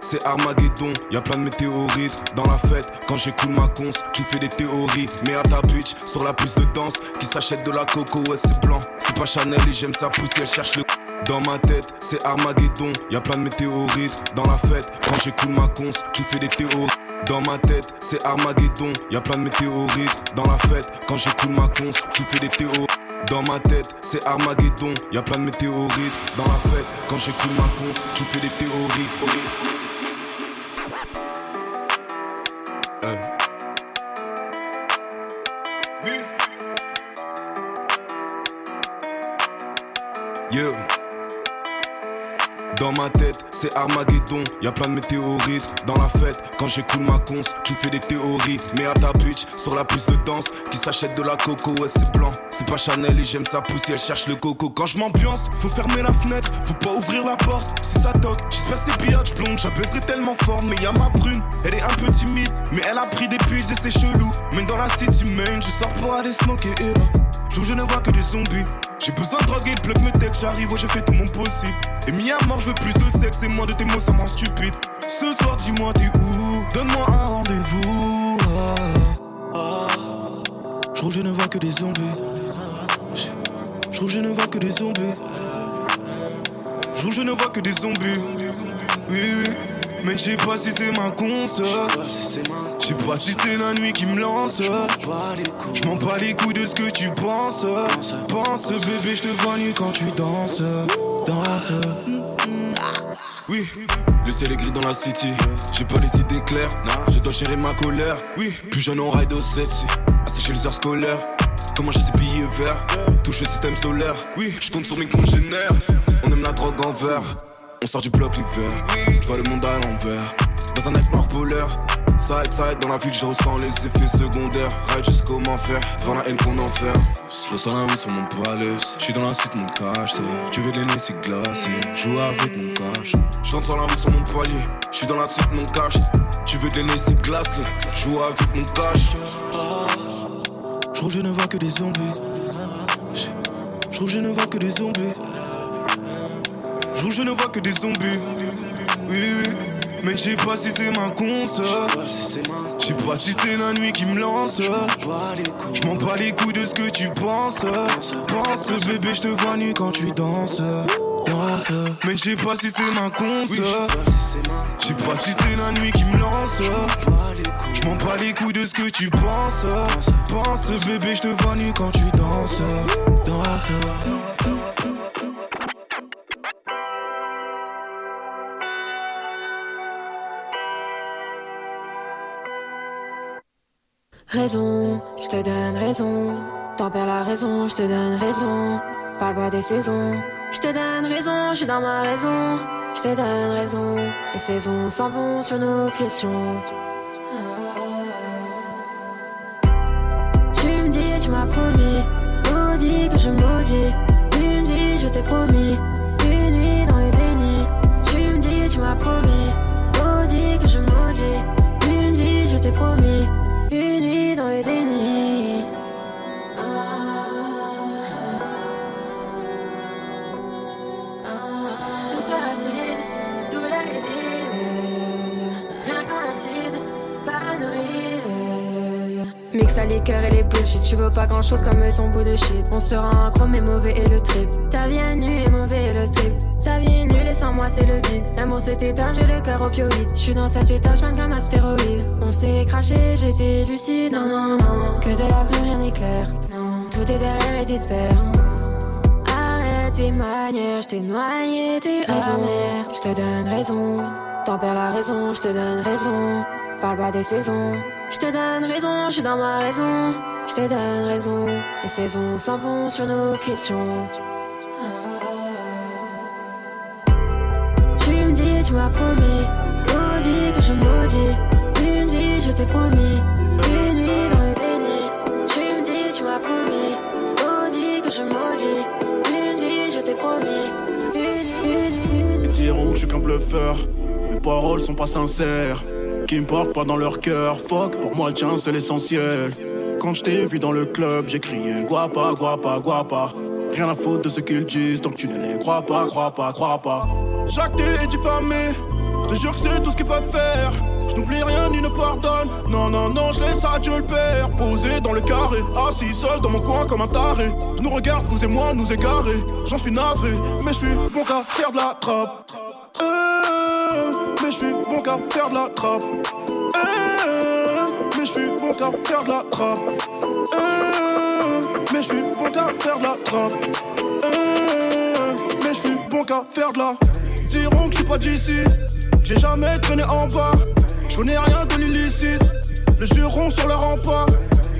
C'est Armageddon. Y a plein de météorites dans la fête. Quand j'écoute ma conce, tu me fais des théories. Mais à ta bitch, sur la plus de danse, qui s'achète de la coco, ouais, c'est blanc. C'est pas Chanel et j'aime sa pousse, elle cherche le. Dans ma tête, c'est Armageddon. Y a plein de météorites dans la fête. Quand j'écoute ma conce, tu me fais des théories. Dans ma tête, c'est Armageddon. Y a plein de météorites dans la fête. Quand j'écoute ma conce, tu me fais des théories. Dans ma tête, c'est Armageddon. Y a plein de météorites dans la fête. Quand j'écoute ma conce, tu me fais des théories. Uh, uh. Yeah. Dans ma tête, c'est Armageddon. Y a plein de météorites dans la fête. Quand j'écoute ma conce, tu me fais des théories. Mais à ta bitch, sur la piste de danse, qui s'achète de la coco, ouais, c'est blanc. C'est pas Chanel et j'aime sa pousse, elle cherche le coco. Quand je m'ambiance, faut fermer la fenêtre, faut pas ouvrir la porte. Si ça toque, j'espère c'est pillage blonde, j'apaiserai tellement fort. Mais y a ma brune, elle est un peu timide, mais elle a pris des puces et c'est chelou. Mais dans la city main, je sors pour aller smoker et. Jour, je ne vois que des zombies. J'ai besoin de drogue et plug me texte, j'arrive, ouais, je fais tout mon possible. Et mis à mort, je veux plus de sexe et moins de tes mots, ça me rend stupide. Ce soir, dis-moi, t'es où? Donne-moi un rendez-vous. Ah, ah. Je je ne vois que des zombies. Je je ne vois que des zombies. Je je ne vois que des zombies. Oui, oui. Mais je sais pas si c'est ma conce. Je sais pas si c'est la nuit qui me lance. Je m'en bats les couilles de ce que tu penses. Pense, bébé, je te vois nu quand tu danses. Danse. Oui, le ciel est gris dans la city. J'ai pas les idées claires. Je dois gérer ma colère. Oui, plus jeune on ride au 7 Assécher les heures scolaires. Comment j'ai ces billets verts? Touche le système solaire. Oui, je compte sur mes congénères. On aime la drogue en verre. On sort du bloc l'hiver. Je vois le monde à l'envers. Dans un nightmare polaire. Side, side, dans la ville, je ressens les effets secondaires. Ride juste comment faire, devant la haine qu'on enferme. Je ressens la weed sur mon palais. Je suis dans la suite, mon c'est- Tu veux de l'aîné, c'est. Joue avec mon. Je rentre sur la weed sur mon poignet. Je suis dans la suite, mon cache. Tu veux de l'aîné, c'est. Joue avec mon cache. Je trouve je ne vois que des zombies. Je trouve je ne vois que des zombies. Que je ne vois que des zombies. Oui, oui. Mais je sais pas si c'est ma conce. Je sais pas si c'est la nuit qui me lance. Je m'en bats les couilles de ce que tu penses. Pense, bébé, je te vois nu quand tu danses. Danse. Mais je sais pas si c'est ma conce. Je sais pas si c'est la nuit qui me lance. Je m'en bats les couilles de ce que tu penses. Pense, bébé, je te vois nu quand tu danses. Danse. Raison, je te donne raison. T'en perds la raison, je te donne raison. Parle pas des saisons, je te donne raison, je suis dans ma raison. Je te donne raison, les saisons s'en vont sur nos questions. Tu me dis, tu m'as promis, maudit que je maudis. Une vie, je t'ai promis, une nuit dans le déni. Tu me dis, tu m'as promis, maudit que je maudis. Une vie, je t'ai promis, nuit dans Mixe la liqueur et les bullshit, tu veux pas grand chose comme ton bout de shit. On sera un chrome et mauvais et le trip. Ta vie est nue et mauvais et le strip. Ta vie est nulle et sans moi c'est le vide. L'amour s'est éteint, j'ai le cœur opioïde. Je suis dans cet état, je comme un astéroïde. On s'est craché, j'étais lucide. Non, non, non, que de la brume, rien n'est clair. Non, tout est derrière et t'espères. Arrête tes manières, je t'ai noyé, t'es raison. Je te donne raison. T'en perds la raison, je te donne raison. Parle pas des saisons. Je te donne raison, je suis dans ma raison. Je te donne raison. Les saisons s'en vont sur nos questions. Tu me dis, tu m'as promis. Maudit que je maudis. Une vie, je t'ai promis. Une nuit dans le déni. Tu me dis, tu m'as promis. Maudit que je maudis. Une vie, je t'ai promis. Une, une, une. Ils diront que je suis qu'un bluffeur. Mes paroles sont pas sincères. Qui me portent pas dans leur cœur. Fuck, pour moi le tien c'est l'essentiel. Quand je t'ai vu dans le club, j'ai crié guapa, guapa, guapa. Rien à foutre de ce qu'ils disent, donc tu ne les crois pas, crois pas, crois pas. Jacques t'es diffamé, je te jure que c'est tout ce qu'ils peuvent faire. Je n'oublie rien ni ne pardonne. Non, non, non, je laisse à Dieu le père. Posé dans le carré, assis seul dans mon coin comme un taré. Je nous regarde, vous et moi, nous égarer. J'en suis navré, mais je suis bon qu'à faire de la trappe. Euh, mais je suis bon qu'à faire de la trappe. Euh, mais je suis bon qu'à faire de la trappe. Euh, mais je suis bon qu'à faire de la trappe. Euh, mais je suis bon qu'à faire de la. Diront que je suis pas d'ici. J'ai jamais traîné en bas. Je connais rien de l'illicite. Les jurons sur le rempart.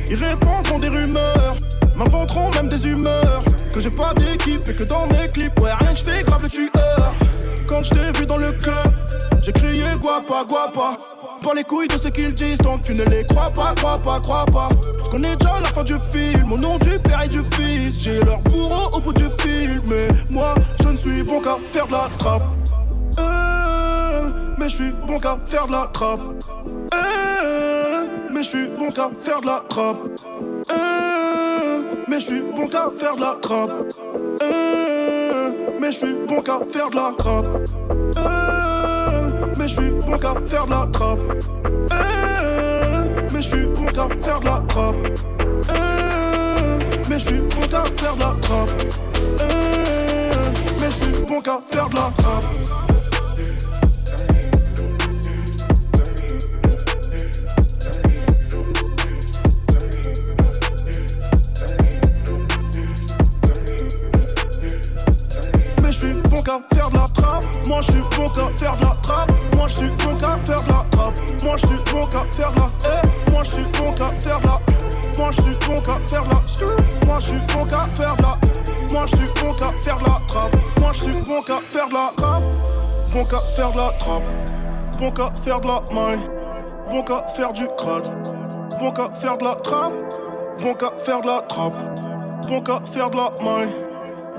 Ils répondront des rumeurs. M'inventeront même des humeurs. que j'ai pas d'équipe et que dans mes clips, ouais, rien que je fais grave le tueur. Quand je t'ai vu dans le club, j'ai crié guapa, guapa. Pas les couilles de ce qu'ils disent, donc tu ne les crois pas, crois pas, crois pas. Je connais déjà la fin du film, au nom du père et du fils. J'ai leur bourreau au bout du film, mais moi je ne suis bon qu'à faire de la trappe. Euh, mais je suis bon qu'à faire de la trappe. Euh, mais je suis bon qu'à faire de la trappe. Euh, mais je suis bon qu'à faire de la trappe. Mais je suis bon qu'à faire de la trappe. Euh, mais je suis bon qu'à faire de la trappe. Euh, mais je suis bon qu'à faire de la trappe. Euh, mais je suis bon qu'à faire de la trappe. Mais je suis bon qu'à faire de la trappe. Faire de la trappe. Moi je suis bon qu'à faire de la trappe. Moi je suis bon qu'à faire la trappe. Moi je suis bon qu'à faire de la. Eh, moi je suis bon qu'à faire la. Moi je suis bon qu'à faire la. Moi je suis bon faire la. Moi je suis bon qu'à faire la trappe. Moi je suis bon qu'à faire la trappe. Bon qu'à faire la trappe. Bon qu'à faire de la maille. Bon qu'à faire du crade. Bon qu'à faire de la trappe. Bon qu'à faire de la trappe. Bon qu'à faire de la maille.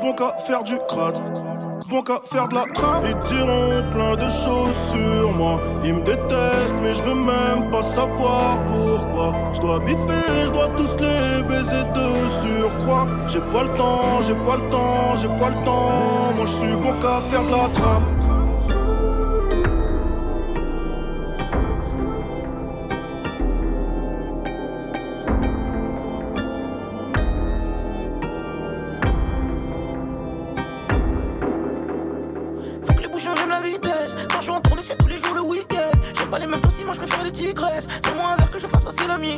Bon qu'à faire du crade. Bon qu'à faire de la trappe. Ils diront plein de choses sur moi. Ils me détestent, mais je veux même pas savoir pourquoi. Je dois biffer, je dois tous les baiser de surcroît. J'ai pas le temps, j'ai pas le temps, j'ai pas le temps. Moi je suis bon qu'à faire de la trappe.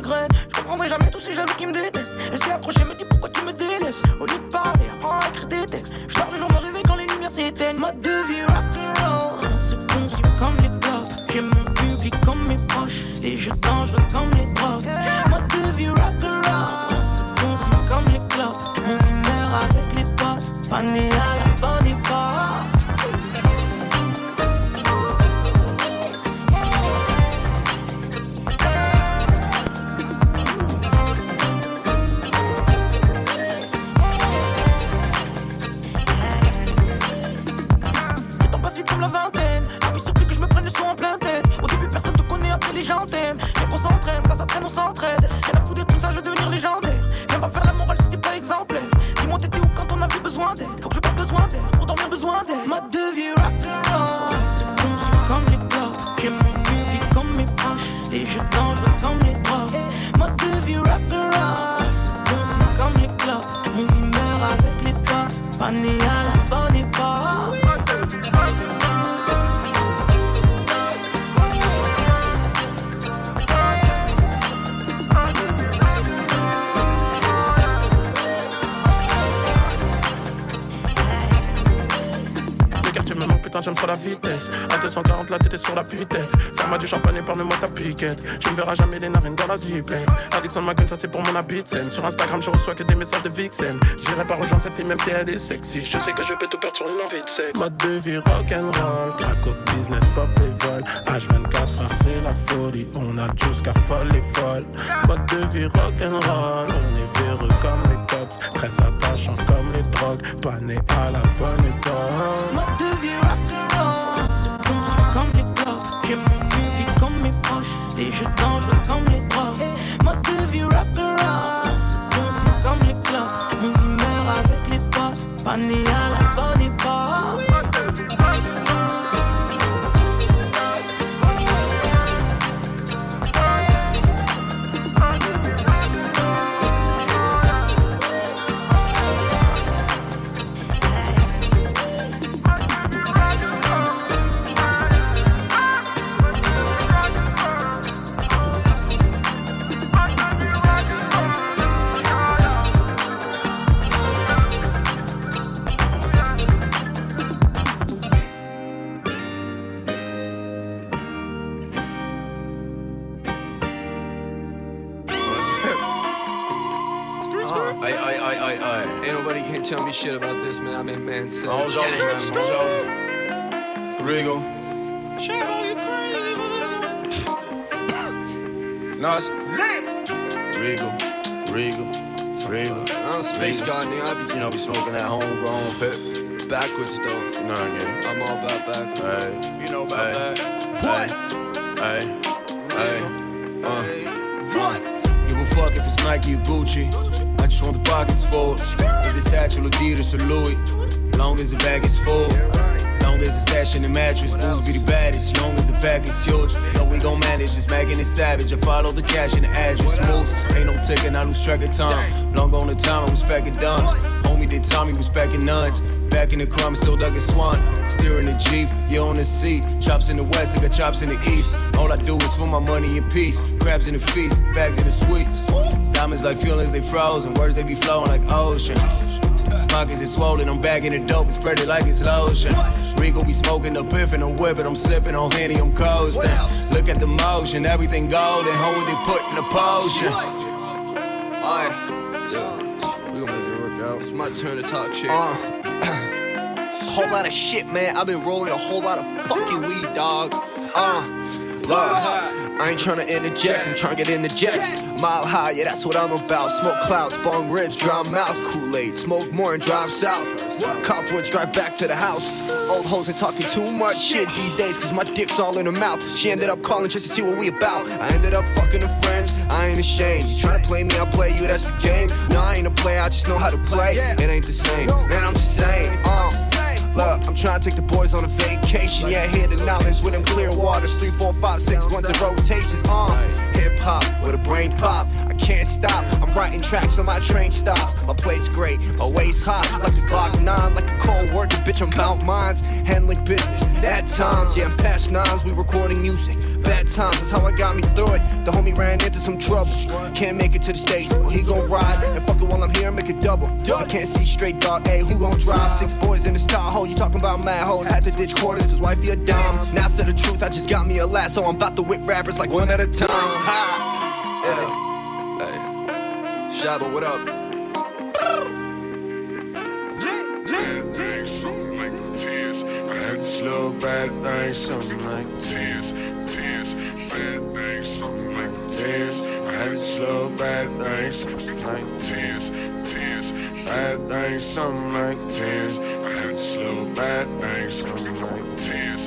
Migraine. Je comprendrai jamais tous ces jaloux qui me détestent. Elle s'est accrochée, me dit pourquoi tu me délaisses? Au lieu de parler, apprends à écrire des textes. Je le 240, la tête est sur la putette. Ça m'a du champagne permets-moi ta piquette. Tu me verras jamais les narines dans la zipette. Alexandre McQueen, ça c'est pour mon habit. Sur Instagram, je reçois que des messages de Vixen. J'irai pas rejoindre cette fille même si elle est sexy. Je sais que je peux tout perdre sur une envie de sexe. Mode de vie rock'n'roll. Crack business, pop et vol. H24, frère, c'est la folie. On a le juice qu'à folle et folle. Mode de vie rock'n'roll. On est véreux comme les cops. Très attachant comme les drogues. Pas né à la bonne époque. Les jeux dangereux smoking that homegrown pip. backwards, though. You know, I get it. I'm all about backwards. Hey. You know about Hey. that. Hey. Hey. Uh. What? Give a fuck if it's Nike or Gucci. I just want the pockets full. If it's Satchel, Adidas, or Louis. Long as the bag is full. Long as the stash in the mattress. Booze be the baddest. Long as the bag is huge. Know we gon' manage this. Magging is savage. I follow the cash and the address. Moves. Ain't no ticking. I lose track of time. Long on the time. I was packing duns. Tommy was packing nuns. Back in the crime, still dug a swan. Steering the Jeep, you on the seat. Chops in the west, I got chops in the east. All I do is for my money in peace. Crabs in the feast, bags in the sweets. Diamonds like feelings, they frozen. Words, they be flowing like ocean. Pockets is swollen, I'm bagging the dope and spread it like it's lotion. Rico be smoking the piff and I'm whipping, I'm sipping on Henny, I'm coasting. Look at the motion, everything golden. Hold what they put in the potion. My turn to talk shit. whole lot of shit, man. I've been rolling a whole lot of fucking weed, dog. Uh, look, I ain't tryna interject, I'm tryna get in the jets. Mile high, yeah, that's what I'm about. Smoke clouds, bong ribs, dry mouth, Kool-Aid. Smoke more and drive south. Copwoods drive back to the house. Old hoes ain't talking too much shit these days, cause my dick's all in her mouth. She ended up calling just to see what we about. I ended up fucking her friends, I ain't ashamed. You tryna play me, I'll play you, that's the game. No, I ain't a player, I just know how to play. It ain't the same, man, I'm just saying. Uh. Look, I'm trying to take the boys on a vacation. Yeah, hear the knowledge with them clear waters. Three, four, five, six Three, four, five, six, ones in rotations. Uh, hip hop with a brain pop. I can't stop. I'm writing tracks till my train stops. My plate's great, my waist hot. Like a Glock 9, like a cold working bitch. I'm about mines, handling business. At times, yeah, I'm past nines. We recording music. Bad times, that's how I got me through it. The homie ran into some trouble. Can't make it to the stage, but he gon' ride. And fuck it while I'm here, make it double. I can't see straight, dog. Hey, who gon' drive? Six boys in the star hole. You talking about mad hoes? Had to ditch quarters, cause wifey a dime. Now, to the truth, I just got me a lasso. I'm about to whip rappers like one at a time. Ha! Yeah. Hey. Shabba, what up? I had to slow back, things, something like tears, tears, bad things, something like tears. I had to slow back, things, something like tears, tears, bad things, something like tears. I had to slow back, things, something like tears, tears,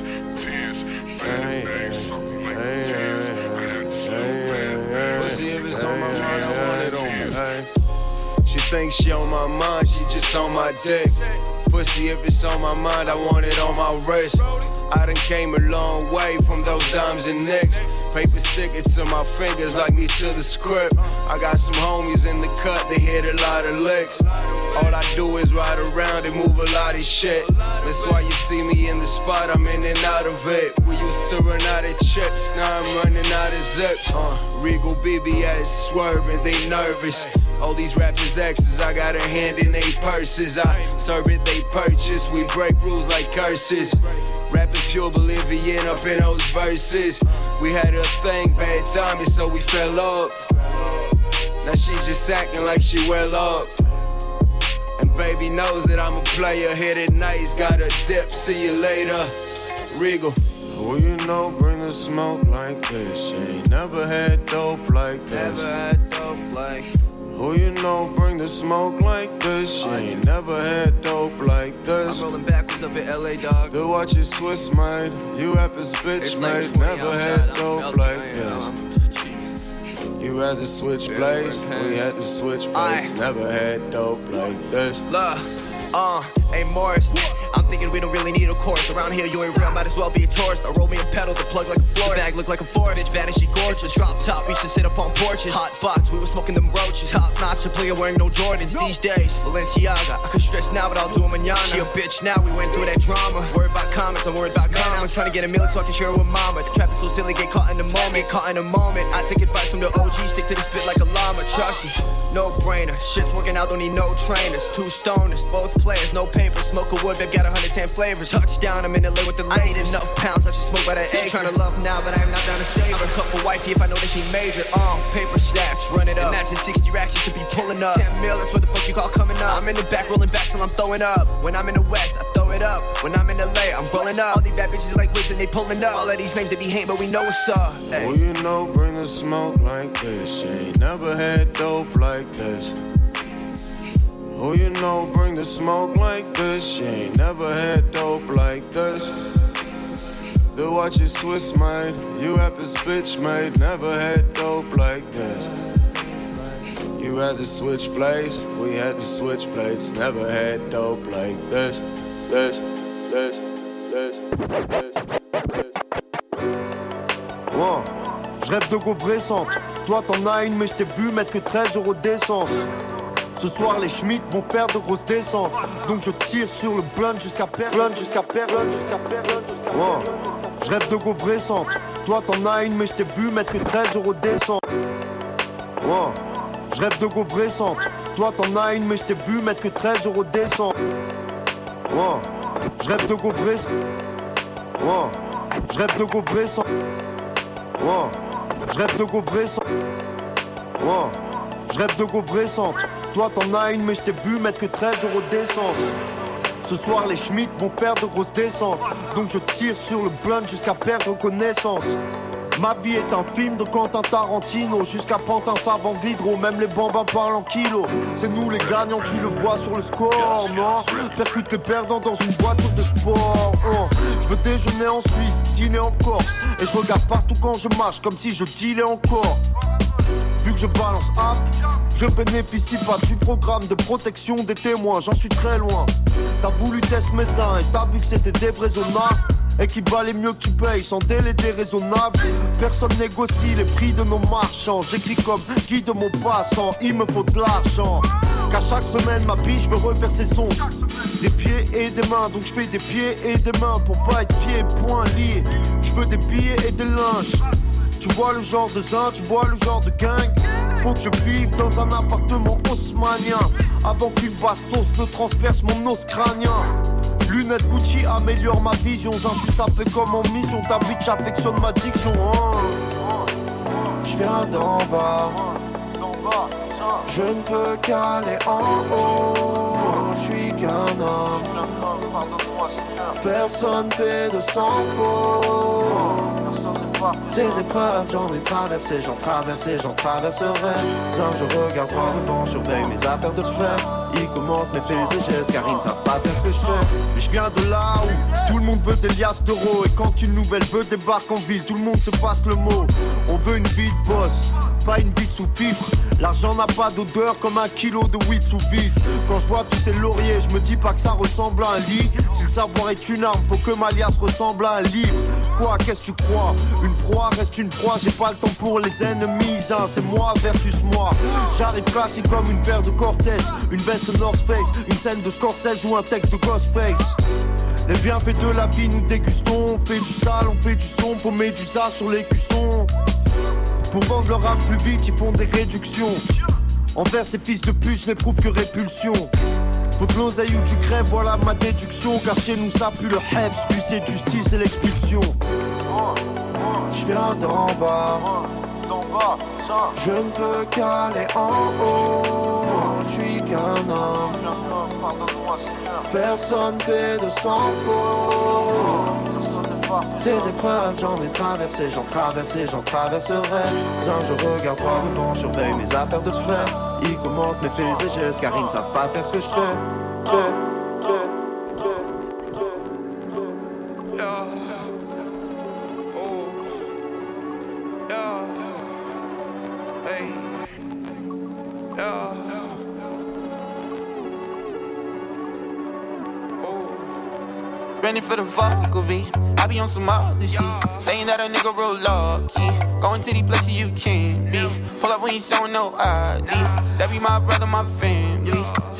She she on my mind, she just on my dick. Pussy, if it's on my mind, I want it on my wrist. I done came a long way from those dimes and nicks. Paper sticking to my fingers like me to the script. I got some homies in the cut, they hit a lot of licks. All I do is ride around and move a lot of shit. That's why you see me in the spot, I'm in and out of it. We used to run out of chips, now I'm running out of zips. Uh, Regal BBS swerving, they nervous. All these rappers exes, I got a hand in they purses. I serve it, they purchase. We break rules like curses. Rapping pure Bolivian up in those verses. We had a thing, bad timing, so we fell off. Now she just acting like she well off. And baby knows that I'm a player. Hit it nice, got a dip. See you later. Regal. Who you know bring the smoke like this? She ain't never had dope like this. Never had dope like. Who you know bring the smoke like this? She ain't never had dope like this. I'm rolling backwards up in LA, dog. The watch is Swiss made. You rappers bitch It's like. Never outside, had dope like this. You had to switch blades. We had to switch blades. Never had dope like this. Look, uh, hey Morris. I'm thinking we don't really need a course. Around here, you ain't real, might as well be a tourist. I roll me a pedal, the plug like a floor. Bag look like a forest. Bitch, bad as she gorgeous. Drop top, we used to sit up on porches. Hot box, we were smoking them roaches. Top notch, a player wearing no Jordans. These days, Balenciaga. I could stress now, but I'll do it manana. She a bitch now, we went through that drama. Worried about comments, I'm worried about comments. I'm trying to get a million so I can share it with mama. The trap is so silly, get caught in the moment. Get caught in the moment. I take advice from the OG, stick to the spit like a llama. Trust me, no brainer. Shit's working out, don't need no trainers. Two stoners, both players, no paper. Smoke a wood, babe, got hundred ten flavors. Touchdown, I'm in the with the lane. I ain't enough pounds, I just smoke by the egg. Trying to love now, but I am not down to save. A cut for wifey if I know that she major. Uh, paper stacks, run it up. Imagine 60 racks just to be pulling up. 10 mil, that's what the fuck you call coming up. I'm in the back rolling back till I'm throwing up. When I'm in the west, I throw it up. When I'm in LA, I'm rolling up. All these bad bitches like whips and they pulling up. All of these names they be hating, but we know what's up. Hey. Oh, you know, bring the smoke like this. You ain't never had dope like this. Oh, you know, bring the smoke like this. You ain't never had dope like this. The watch is Swiss made. You have this bitch made. Never had dope like this. You had to switch blades. We had to switch blades. Never had dope like this. This, this, this, this. Ouais. Je rêve de gaufres récentes. Toi t'en as une, mais je t'ai vu mettre que 13 euros d'essence. Ce soir, les Schmitt vont faire de grosses descentes. Donc je tire sur le blunt jusqu'à perdre. Blunt jusqu'à perdre. Blunt jusqu'à perdre. Ouais. Je rêve de récentes. Toi t'en as une, mais je t'ai vu mettre que 13 euros d'essence. Ouais. Je rêve de récentes. Toi t'en as une, mais je t'ai vu mettre que 13 euros d'essence. Ouais. Je rêve de récentes. Ouais. Je rêve de récentes. Ouais. Je rêve de récentes. Ouais. Je rêve de récentes. Toi t'en as une, mais je t'ai vu mettre que 13 euros d'essence. Ce soir, les Schmitt vont faire de grosses descentes. Donc je tire sur le blunt jusqu'à perdre connaissance. Ma vie est un film de Quentin Tarantino Jusqu'à Pantin savant d'hydro Même les bambins parlent en kilos C'est nous les gagnants, tu le vois sur le score, non? Percute les perdants dans une voiture de sport oh. Je veux déjeuner en Suisse, dîner en Corse Et je regarde partout quand je marche Comme si je dealais encore je balance app, je bénéficie pas du programme de protection des témoins, j'en suis très loin. T'as voulu tester mes seins et t'as vu que c'était déraisonnable. Et qu'il valait mieux que tu payes sans délai déraisonnable. Personne négocie les prix de nos marchands. J'écris comme guide de mon passant, il me faut de l'argent. Qu'à chaque semaine, ma biche veut refaire ses ongles. Des pieds et des mains, donc je fais des pieds et des mains pour pas être pieds poings liés. Je veux des billets et des linges. Tu vois le genre de zin, tu vois le genre de gang. Faut que je vive dans un appartement haussmanien. Avant qu'une bastos ne transperce mon os crânien. Lunettes Gucci améliore ma vision. J'en suis sapé comme en mission. Ta bitch affectionne ma diction. Hein. Je viens d'en bas. Je ne peux qu'aller en haut. Je suis qu'un homme. Personne fait de sang faux. Des épreuves, j'en ai traversé, j'en traversé, j'en traverserai. Un, je regarde droit devant, surveille mes affaires de près. Ils commentent mes faits et gestes car ils ne savent pas faire ce que je fais. Je viens de là où tout le monde veut des liasses d'euros. Et quand une nouvelle veut débarque en ville, tout le monde se passe le mot. On veut une vie de boss, pas une vie de sous-fifre. L'argent n'a pas d'odeur comme un kilo de weed sous vide. Quand je vois tous ces lauriers, je me dis pas que ça ressemble à un lit. Si le savoir est une arme, faut que ma liasse ressemble à un livre. Quoi, qu'est-ce que tu crois? Une proie reste une proie, j'ai pas le temps pour les ennemis. Hein, c'est moi versus moi. J'arrive classique comme une paire de Cortez, une veste North Face, une scène de Scorsese ou un texte de Ghostface. Les bienfaits de la vie nous dégustons. On fait du sale, on fait du son, faut mettre du ça sur les cuissons. Pour vendre leur âme plus vite, ils font des réductions. Envers ces fils de pute, n'éprouve que répulsion. Faut de l'oseille ou tu crèves, voilà ma déduction. Car chez nous, ça pue le heps, puis c'est justice et l'expulsion. Je viens d'en bas. Je ne peux qu'aller en haut. Je suis qu'un homme. Personne fait de sang faux. Des épreuves, j'en ai traversé, j'en traversé, j'en traverserai. Un, je regarde droit devant, surveille mes affaires de près. Ils commentent mes faits et gestes, car ils ne savent pas faire ce que je fais. For the fuck Valkyrie. I be on some other shit. Saying that a nigga real lucky. Going to these places you can't be. Pull up when you showing no ID. That be my brother, my family.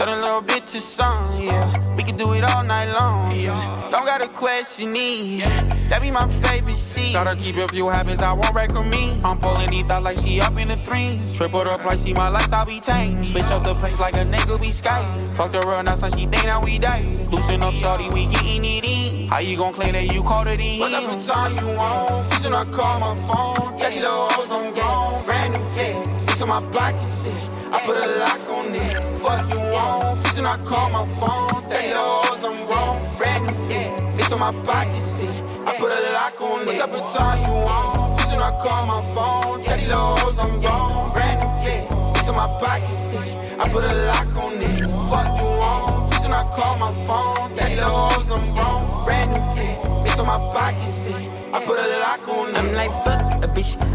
Turn a little bit to some, yeah. We can do it all night long, yeah. Don't gotta question me. that be my favorite seat. Gotta keep a few habits, I won't wreck with me. I'm pulling these thoughts like she up in the threes. Triple the price, see my lifestyle be tamed. Switch up the place like a nigga be skate. Fuck the real now, son, she think that we date. Loosen up, shorty, we getting it in. How you gon' claim that you called it in? Up the time you want? Please do not call my phone. You the hoes I'm gone. Brand new fit. On my block is still. I put a lock on it. Fuck you on. Please do not call my phone. You the hoes I'm grown. Brand new fit. This on my pocket still. I put a lock on it. What's up the time you want? Please do not call my phone. You the hoes I'm gone. Brand new fit. This on my pocket still. I put a lock on it. Fuck you on. Please do not call my phone. You the hoes I'm grown. Brand new fit. This on my pocket still. I put a lock on it. I'm like, fuck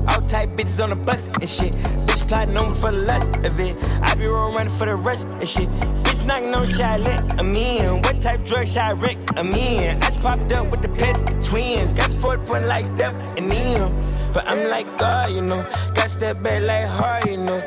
All type bitches on the bus and shit. Bitch plotting on me for the lust of it. I be rolling running for the rest and shit. Bitch knocking on shit I in. What type drug shit I wreck, I'm in. I just popped up with the pets, twins. Got the 40 point like Steph and them. But I'm like God, you know. Got step back like hard, you know.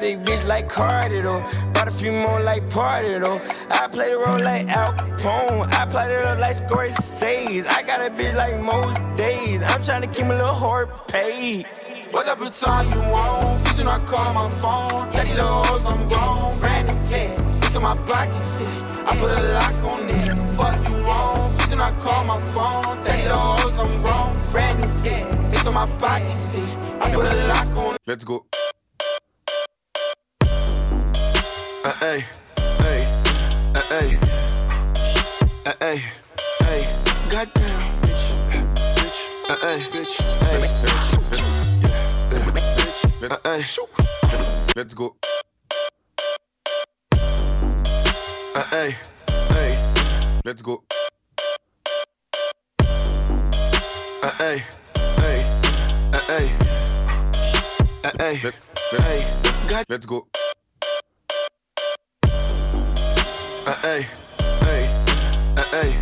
Got the bitch like Cardi, though. Bought a few more like Party, though. I play the role like Al Capone. I play it up like Scorsese. I got a bitch like most days. I'm trying to keep my little heart paid. What's up the time you want? Please do not call my phone. Tell you the hoes I'm gone. Brand new fit. This on my pocket stick. I put a lock on it. Fuck you on. Please do not call my phone. Tell you the hoes I'm grown. Brand new fit. This on my pocket stick. I put a lock on it. Let's go. Hey, hey, uh, hey, uh, hey, hey, goddamn, bitch, bitch, uh, hey, bitch, hey, bitch, uh, hey, let's go. Uh, hey, hey, let's go. Uh, hey, hey, uh, hey, uh, hey, hey, let's go. Hey, hey, uh, hey,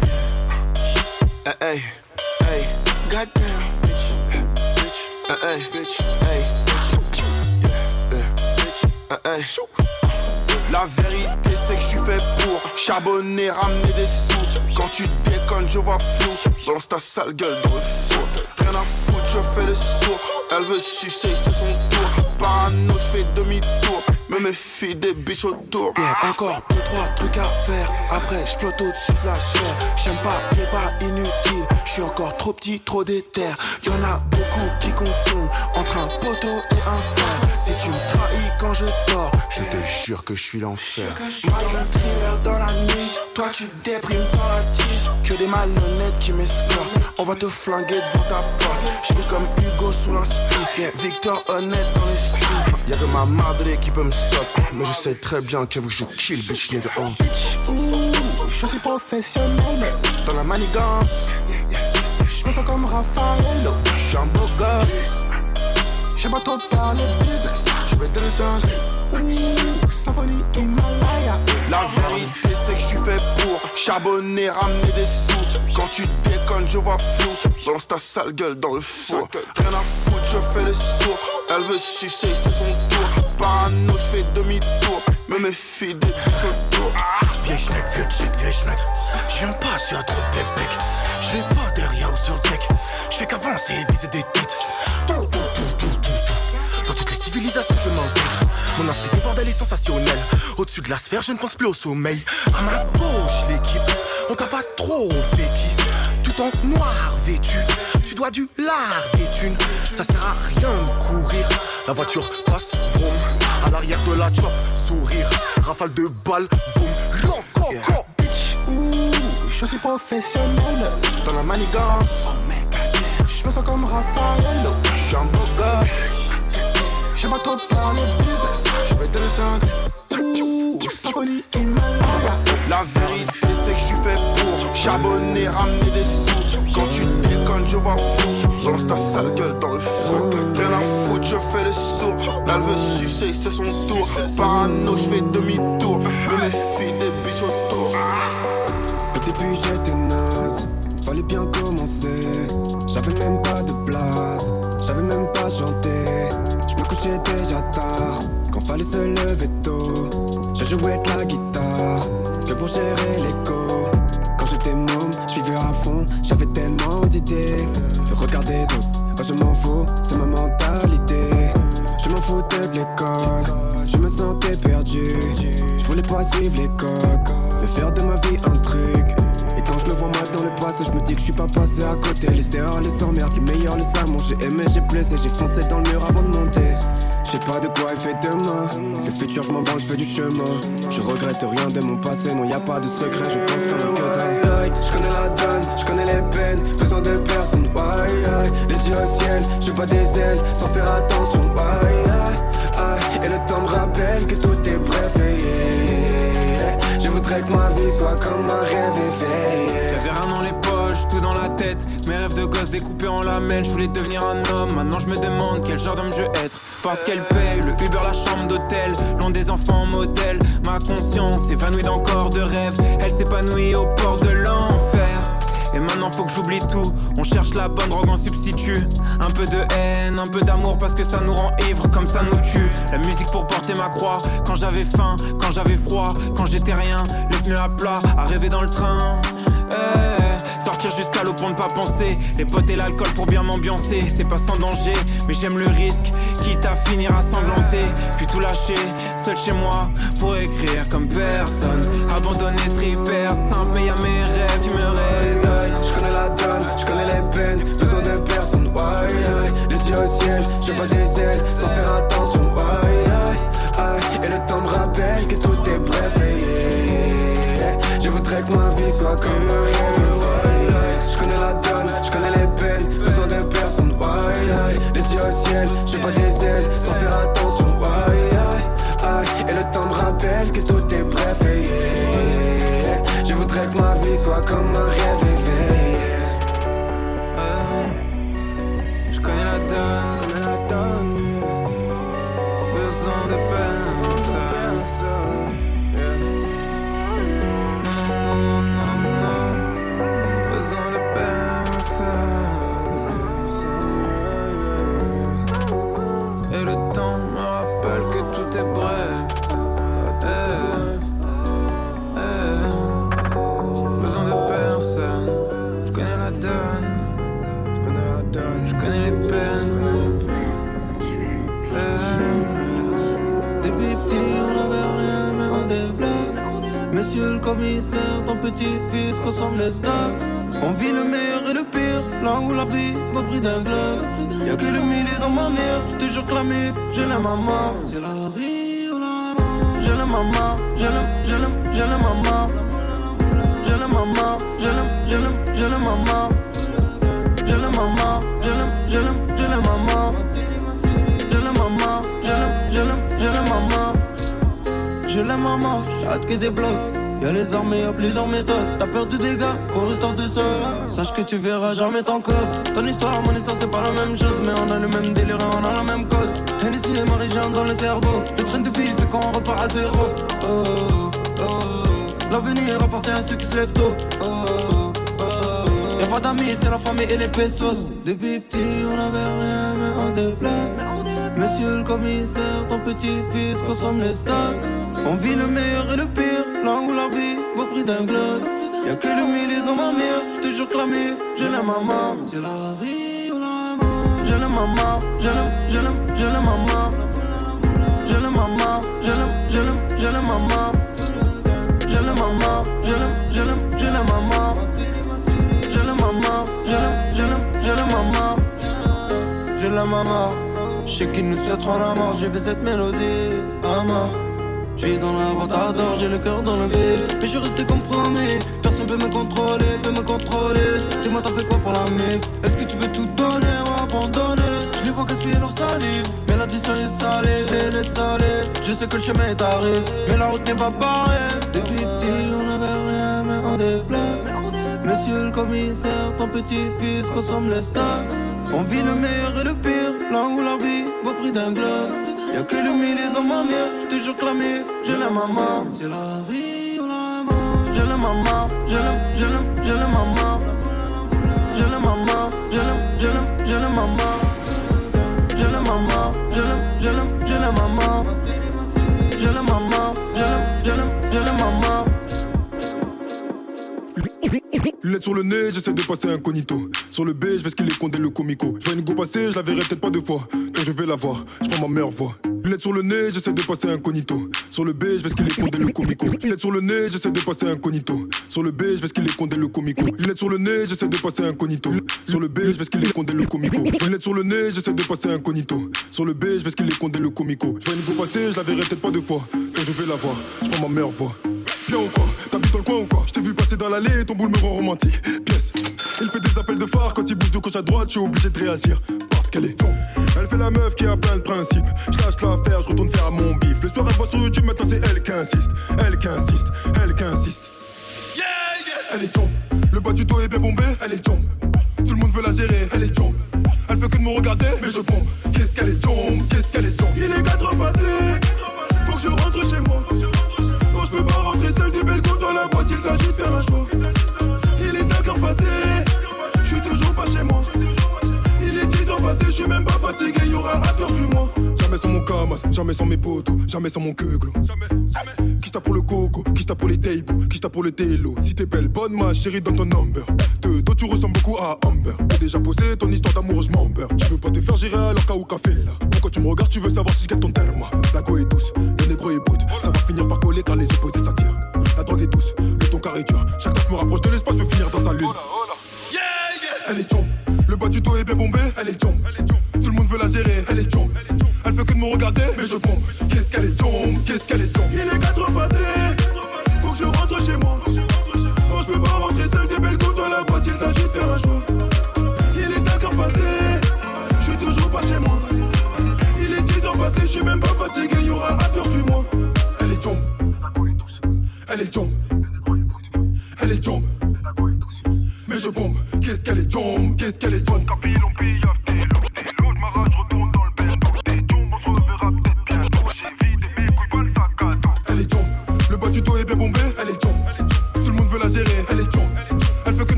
uh, hey, hey, goddamn, bitch, bitch, uh, hey, bitch, bitch, uh. La vérité c'est que je suis fait pour charbonner, ramener des sous. Quand tu déconnes je vois flou. Balance ta sale gueule dans le four Rien à foutre je fais le sourd Elle veut sucer c'est son tour. Parano je fais demi-tour Me méfie des bitches autour. Encore deux trois trucs à faire. Après je flotte au-dessus de la sphère. J'aime pas les pas inutiles Je suis encore trop petit, trop déter. Y'en a beaucoup qui confondent Entre un poteau et un frère Si tu me trahis quand je dors Je te jure que je suis l'enfer. Malgré thriller dans la nuit. Toi tu déprimes dans la tige Que des malhonnêtes qui m'escortent. On va te flinguer devant ta porte. Je suis comme Hugo sous l'inspire yeah, Victor honnête dans l'esprit. Y'a que ma madre qui peut me stop Mais je sais très bien que vous je kill bitch oh. Ouh, Je suis professionnel mais dans la manigance. Je me sens comme Raffaello Je suis un beau gosse J'aime pas trop parler business. Je vais te changer. Ouh, Symphonie Himalaya La vérité c'est que je suis fait pour charbonner, ramener des sous. Quand tu déconnes je vois flou. Balance ta sale gueule dans le four. Rien à foutre je fais le sourd Elle veut sucer c'est son tour. Parano je fais demi-tour. Me méfie des autour. Vieille schneck, vieux chick, vieille schneck Je viens pas sur un trop bec Je vais pas derrière ou sur le deck. Je fais qu'avancer et viser des têtes Je m'intègre Mon inspi bordel est sensationnel Au-dessus de la sphère je ne pense plus au sommeil. À ma gauche l'équipe. On t'a pas trop fait qui. Tout en noir vêtu. Tu dois du lard des thunes Ça sert à rien de courir. La voiture passe, vroom. À l'arrière de la chop, sourire. Rafale de balles, boum. Yeah. bitch. Ouh, je suis professionnel. Dans la manigance. Je me sens comme Raffaello Je suis un beau gosse J'aime pas trop parler business Je vais le changer Ouh, symphonie La vérité c'est que je suis fait pour. Charbonner, ramener des sous Quand tu déconnes je vois flou Balance ta sale gueule dans le four. Rien à foutre je fais le sourd Elle veut sucer c'est son tour. Parano je fais demi-tour. Me méfie des bitches autour Au début j'étais naze. Fallait bien commencer. J'avais même pas jouais de la guitare que pour gérer l'écho. Quand j'étais môme, je vivais à fond, j'avais tellement d'idées. Le regard des autres, oh, je m'en fous, c'est ma mentalité. Je m'en foutais de l'école, je me sentais perdu. Je voulais pas suivre les coques, mais faire de ma vie un truc. Et quand je me vois mal dans le passé, je me dis que je suis pas passé à côté. Les erreurs, les emmerdes, les meilleurs, les amours. J'ai aimé, j'ai blessé, j'ai foncé dans le mur avant de monter. Je sais pas de quoi il fait demain. Le futur, je m'en branle, je fais du chemin. Je regrette rien de mon passé, non, y a pas de secret, je pense comme un que Je connais la donne, je connais les peines, besoin de personne, ouais, Les yeux au ciel, je pas des ailes, sans faire attention, ouais, Et le temps me rappelle que tout est bref, Je voudrais que ma vie soit comme un rêve éveillé. J'avais rien dans les poches, tout dans la tête. Mes rêves de gosse découpés en lamelles, je voulais devenir un homme. Maintenant je me demande quel genre d'homme je veux être. Parce qu'elle paye le Uber, la chambre d'hôtel, loin des enfants modèles. Ma conscience évanouie dans corps de rêve, elle s'épanouit au port de l'enfer. Et maintenant faut que j'oublie tout. On cherche la bonne drogue en substitut. Un peu de haine, un peu d'amour parce que ça nous rend ivre comme ça nous tue. La musique pour porter ma croix. Quand j'avais faim, quand j'avais froid, quand j'étais rien, les pneus à plat, à rêver dans le train. Sortir jusqu'à l'eau pour ne pas penser. Les potes et l'alcool pour bien m'ambiancer. C'est pas sans danger, mais j'aime le risque. Quitte à finir à sanglanter, puis tout lâcher. Seul chez moi pour écrire comme personne. Abandonner ce repère simple, mais y'a mes rêves qui me réveillent. Je connais la donne, je connais les peines. Besoin de personne, ouais, Les yeux au ciel, j'ai pas des ailes, sans faire attention, ouais, Et le temps me rappelle que tout est bref, Je voudrais que ma vie soit comme un rêve. j'ai pas des ailes sans faire attention. Commissaire, ton petit-fils consomme les stocks. On vit le meilleur et le pire, là où la vie va prix d'un globe. Y'a que le millier dans ma mère, je te jure que la mif, je l'aime maman. C'est la vie ou la mort. Je l'aime maman, je l'aime, je l'aime, je l'aime maman. Je l'aime maman, je l'aime, je l'aime, je l'aime maman. Je l'aime maman, je l'aime, je l'aime, je l'aime maman. Je l'aime maman, je l'aime, je l'aime, je maman. Je l'aime maman, j'ai hâte que des blocs. Y'a les armes et y'a plusieurs méthodes. T'as peur du dégât pour rester de seul. Sache que tu verras jamais ton code. Ton histoire, mon histoire, c'est pas la même chose. Mais on a le même délire et on a la même cause. Hennessy et Marie-Jeanne dans le cerveau. Le train de vie fait qu'on repart à zéro. Oh, oh, oh. L'avenir appartient à ceux qui se lèvent tôt. Y'a pas d'amis, c'est la famille et les pesos. Depuis petit, on avait rien, mais on déplaque. Monsieur le commissaire, ton petit-fils consomme les stocks. On vit le meilleur et le pire, là où la vie vaut prix d'un globe. Y'a que le millier dans ma mère, je te jure que la mif, je l'aime maman. C'est la vie ou la mort. Je l'aime maman, je l'aime, je l'aime, je l'aime maman. Je l'aime maman, je l'aime, je l'aime, je l'aime maman. Je l'aime maman, je l'aime, je l'aime, je l'aime maman. Je l'aime maman, je l'aime, je l'aime, je l'aime maman. Je l'aime maman. Je sais qu'ils nous souhaiteront la mort, j'ai fait cette mélodie à mort. J'suis dans la ventador, j'ai le cœur dans le vide. Mais je resté compromis, personne peut me contrôler, peut me contrôler. Dis-moi, t'as fait quoi pour la mif? Est-ce que tu veux tout donner ou abandonner? Je les vois gaspiller leur salive, mais l'addition est salée, les salée. Je sais que le chemin est à risque, mais la route n'est pas barrée. Depuis petit, on avait rien, mais on débloque. Monsieur le commissaire, ton petit-fils consomme les stocks. On vit le meilleur et le pire, là où la vie vaut prix d'un globe. Y'a que le millier dans ma mère, je te jure que la mif, je l'aime maman. C'est la vie ou la mort. Je l'aime maman, je l'aime, je l'aime, je l'aime maman. Je l'aime maman, je l'aime, je l'aime, je l'aime maman. Je l'aime maman, je l'aime, je l'aime, je l'aime maman. Je l'aime maman, je l'aime, je l'aime, je l'aime maman. Lunettes sur le nez, j'essaie de passer incognito. Sur le B, je vais ce qu'il est condé le comico. Je vois une go passer, je la verrai peut-être pas deux fois. Quand je vais la voir, je prends ma meilleure voix. Lunettes sur le nez, j'essaie de passer incognito. Sur le B, je vais ce qu'il est condé le comico. Lunettes sur le nez, j'essaie de passer incognito. Sur le B, je vais ce qu'il est condé le comico. Lunettes sur le nez, j'essaie de passer incognito. Sur le B, je vais ce qu'il est condé le comico. Lunettes sur le nez, j'essaie de passer incognito. Sur le B, je vais ce qu'il est condé le comico. Je une go passer, je la verrai peut-être pas deux fois. Quand je vais la voir, je prends ma meilleure voix. Bien ou quoi T'habites dans le coin ou quoi Je t'ai vu passer dans l'allée, ton boule me rend romantique. Pièce. Il fait des appels de phare quand il bouge de gauche à droite, je suis obligé de réagir. Parce qu'elle est Elle fait la meuf qui a plein de principes. Je lâche l'affaire, je retourne faire à mon bif. Le soir, elle voit sur YouTube, maintenant c'est elle qui insiste. Elle qui insiste, elle qui insiste. Elle est tombe. Le bas du dos est bien bombé, elle est tombe. Tout le monde veut la gérer, elle est tombe. Elle fait que de me regarder, mais je pompe. Qu'est-ce qu'elle est tombe, qu'est-ce qu'elle est tombe. Il est 4 même pas fatigué, y aura un tour sur moi. Jamais sans mon camas, jamais sans mes potos, jamais sans mon queuglo. Jamais, jamais. Qui t'a pour le coco, qui t'a pour les tables, qui t'a pour le télo. Si t'es belle, bonne ma chérie, donne ton number. De dos, tu ressembles beaucoup à Amber. T'as déjà posé ton histoire d'amour, je m'en beurre. Tu veux pas te faire gérer alors qu'à ou café là. Quand tu me regardes, tu veux savoir si je ton terme. La go est douce, le négro est brut. Ça va finir par coller car les opposés s'attirent. La drogue est douce, le ton carré dur. Chaque taf me rapproche de l'espace, je finir dans sa lune. Elle est jump, le bas du dos est bien bombé, elle est jump. Veut gérer, elle est jump. Elle fait que de me regarder, mais je pompe. Qu'est-ce qu'elle est jump, qu'est-ce qu'elle est jump. Il est 4 heures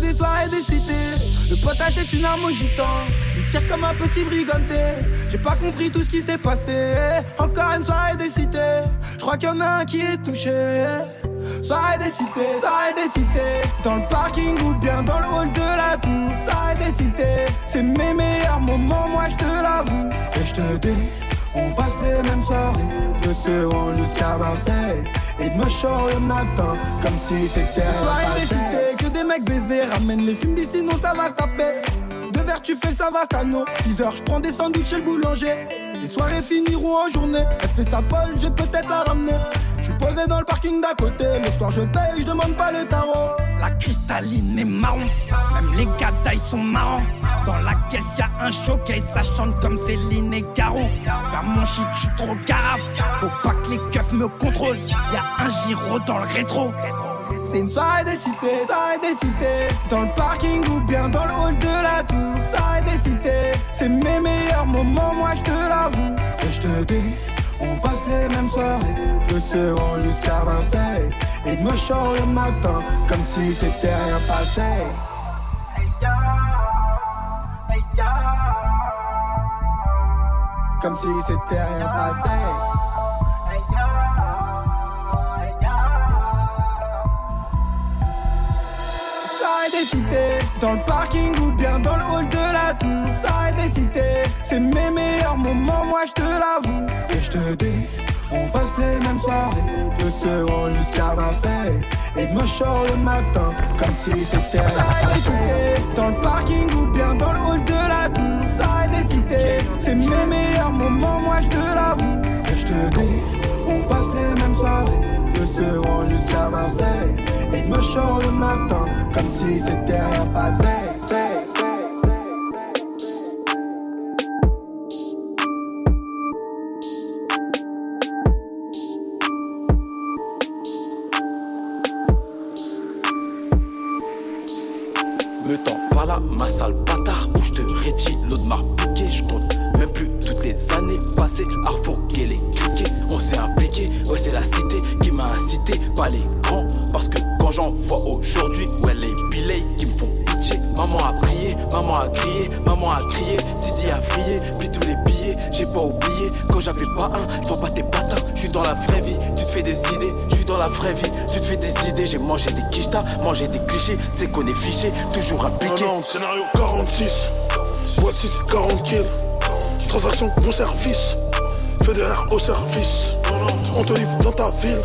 Des soirées des cités. Le pote achète une arme au gitan. Il tire comme un petit briganté. J'ai pas compris tout ce qui s'est passé. Encore une soirée des cités. Je crois qu'il y en a un qui est touché. Soirée des cités, soirée des cités Dans le parking ou bien dans le hall de la tour Soirée des cités, c'est mes meilleurs moments, moi je te l'avoue Et je te dis, on passe les mêmes soirées De Seuron jusqu'à Marseille Et de me le matin, comme si c'était un Soirée des cités, mecs baisés Ramène les films d'ici, non ça va se taper Deux verres tu fais le Savastano 6 heures, je prends des sandwichs chez le boulanger Les soirées finiront en journée Elle fait sa folle, je vais peut-être la ramener je suis posé dans le parking d'à côté, le soir je paye, je demande pas les tarots. La cristalline est marron, même les gars taille sont marrants. Dans la caisse y'a un showcase, ça chante comme Céline et Caro. Faire mon shit, je suis trop grave, faut pas que les keufs me contrôlent. Y'a un giro dans le rétro. C'est une soirée des cités, soirée des cités Dans le parking ou bien dans le hall de la tour Soirée des cités, c'est mes meilleurs moments, moi je te l'avoue Et je te dis on passe les mêmes soirées, de Seuron jusqu'à Marseille. Et de chaud le matin, comme si c'était rien passé. Comme si c'était rien passé. Des cités, dans le parking ou bien dans le hall de la tour. Soirée des cités, c'est mes meilleurs moments, moi je te l'avoue. Et je te dis, on passe les mêmes soirées, de Seuron jusqu'à Marseille. Et de chaud le matin, comme si c'était Soirée des cités, dans le parking ou bien dans le hall de la tour. Soirée des cités, c'est mes meilleurs moments, moi je te l'avoue. Et je te dis, on passe les mêmes soirées, de Seuron jusqu'à Marseille. Et de chaud le matin, comme si c'était rien passé. Me pas oublié. Quand j'avais pas un, vois pas tes patins, je suis dans la vraie vie, tu te fais des idées, je suis dans la vraie vie, tu te fais des idées, j'ai mangé des quichetas, mangé des clichés, tu sais qu'on est fiché, toujours impliqué. Non, scénario 46, boîte 6, 40 kills, transaction, bon service, fédéraire au service, on te livre dans ta ville.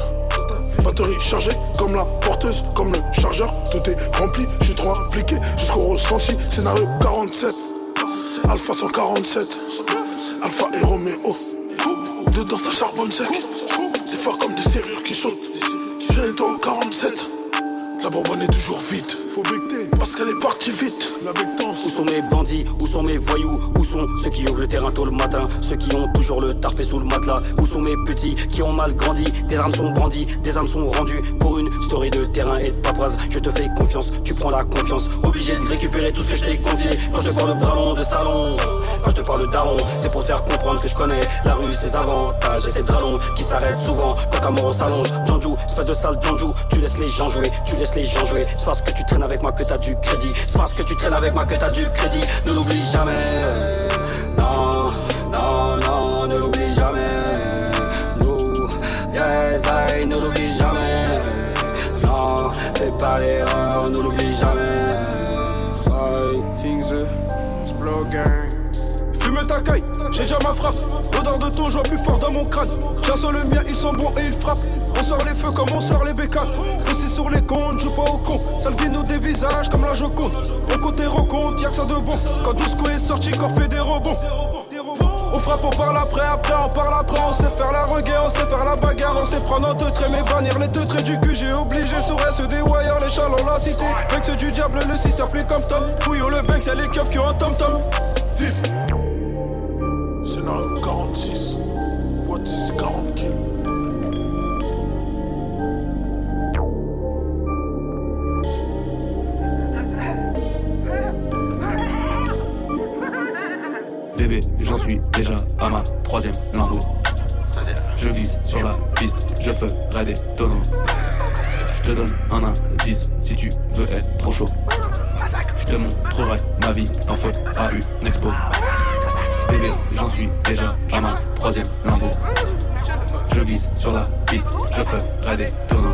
Batterie chargée comme la porteuse, comme le chargeur, tout est rempli, je suis trop appliqué jusqu'au ressenti. Scénario 47, Alpha 147, Alpha et Roméo. Dedans ça charbonne sec, c'est fort comme des serrures qui sautent. Les doigts au 47, la bonbonne est toujours vide. Faut becter parce qu'elle est partie vite. La bectance. Où sont mes bandits Où sont mes voyous Où sont ceux qui ouvrent le terrain tôt le matin Ceux qui ont toujours le tarpé sous le matelas Où sont mes petits qui ont mal grandi Des armes sont brandies, des armes sont rendues Pour une story de terrain et de paperasse Je te fais confiance, tu prends la confiance Obligé de récupérer tout ce que je t'ai confié Quand je te parle de ballon, de salon Quand je te parle de daron C'est pour faire comprendre que je connais la rue, ses avantages Et ses dralons qui s'arrêtent souvent quand ta mort s'allonge Janju, espèce de sale Janju Tu laisses les gens jouer, tu laisses les gens jouer C'est parce que tu traînes avec moi que t'as C'est parce que tu traînes avec moi que t'as du crédit. Ne l'oublie jamais. Non, non, non, ne l'oublie jamais. Nous, yes, I, ne l'oublie jamais. Non, fais pas l'erreur, ne l'oublie jamais J'ai déjà ma frappe. L'odeur de ton joie plus fort dans mon crâne. Chasse le mien, ils sont bons et ils frappent. On sort les feux comme on sort les bécanes. Ici sur les comptes, joue pas au con. Salvi nous des visages comme la Joconde. On et rencontre, y'a que ça de bon. Quand Douceco est sorti, qu'on fait des rebonds. On frappe, on parle après, après on parle après, on sait faire la reguerre, on sait faire la bagarre, on sait prendre en deux traits, mais bannir les deux traits du cul, j'ai obligé sur ceux des les chalons, la cité, Vex du diable, le 6 appelé comme Tom, fouillons le Vex, y'a les keufs qui ont un tom-tom. Scénario 46, boîte 6, 40 kills. Bébé, j'en suis déjà à ma troisième lambeau. Je glisse sur la piste, je ferai des tonneaux. Je te donne un indice si tu veux être trop chaud. Je te montrerai ma vie, t'en feras une expo. Bébé, j'en suis déjà à ma troisième lambeau. Je glisse sur la piste, je ferai des tonneaux.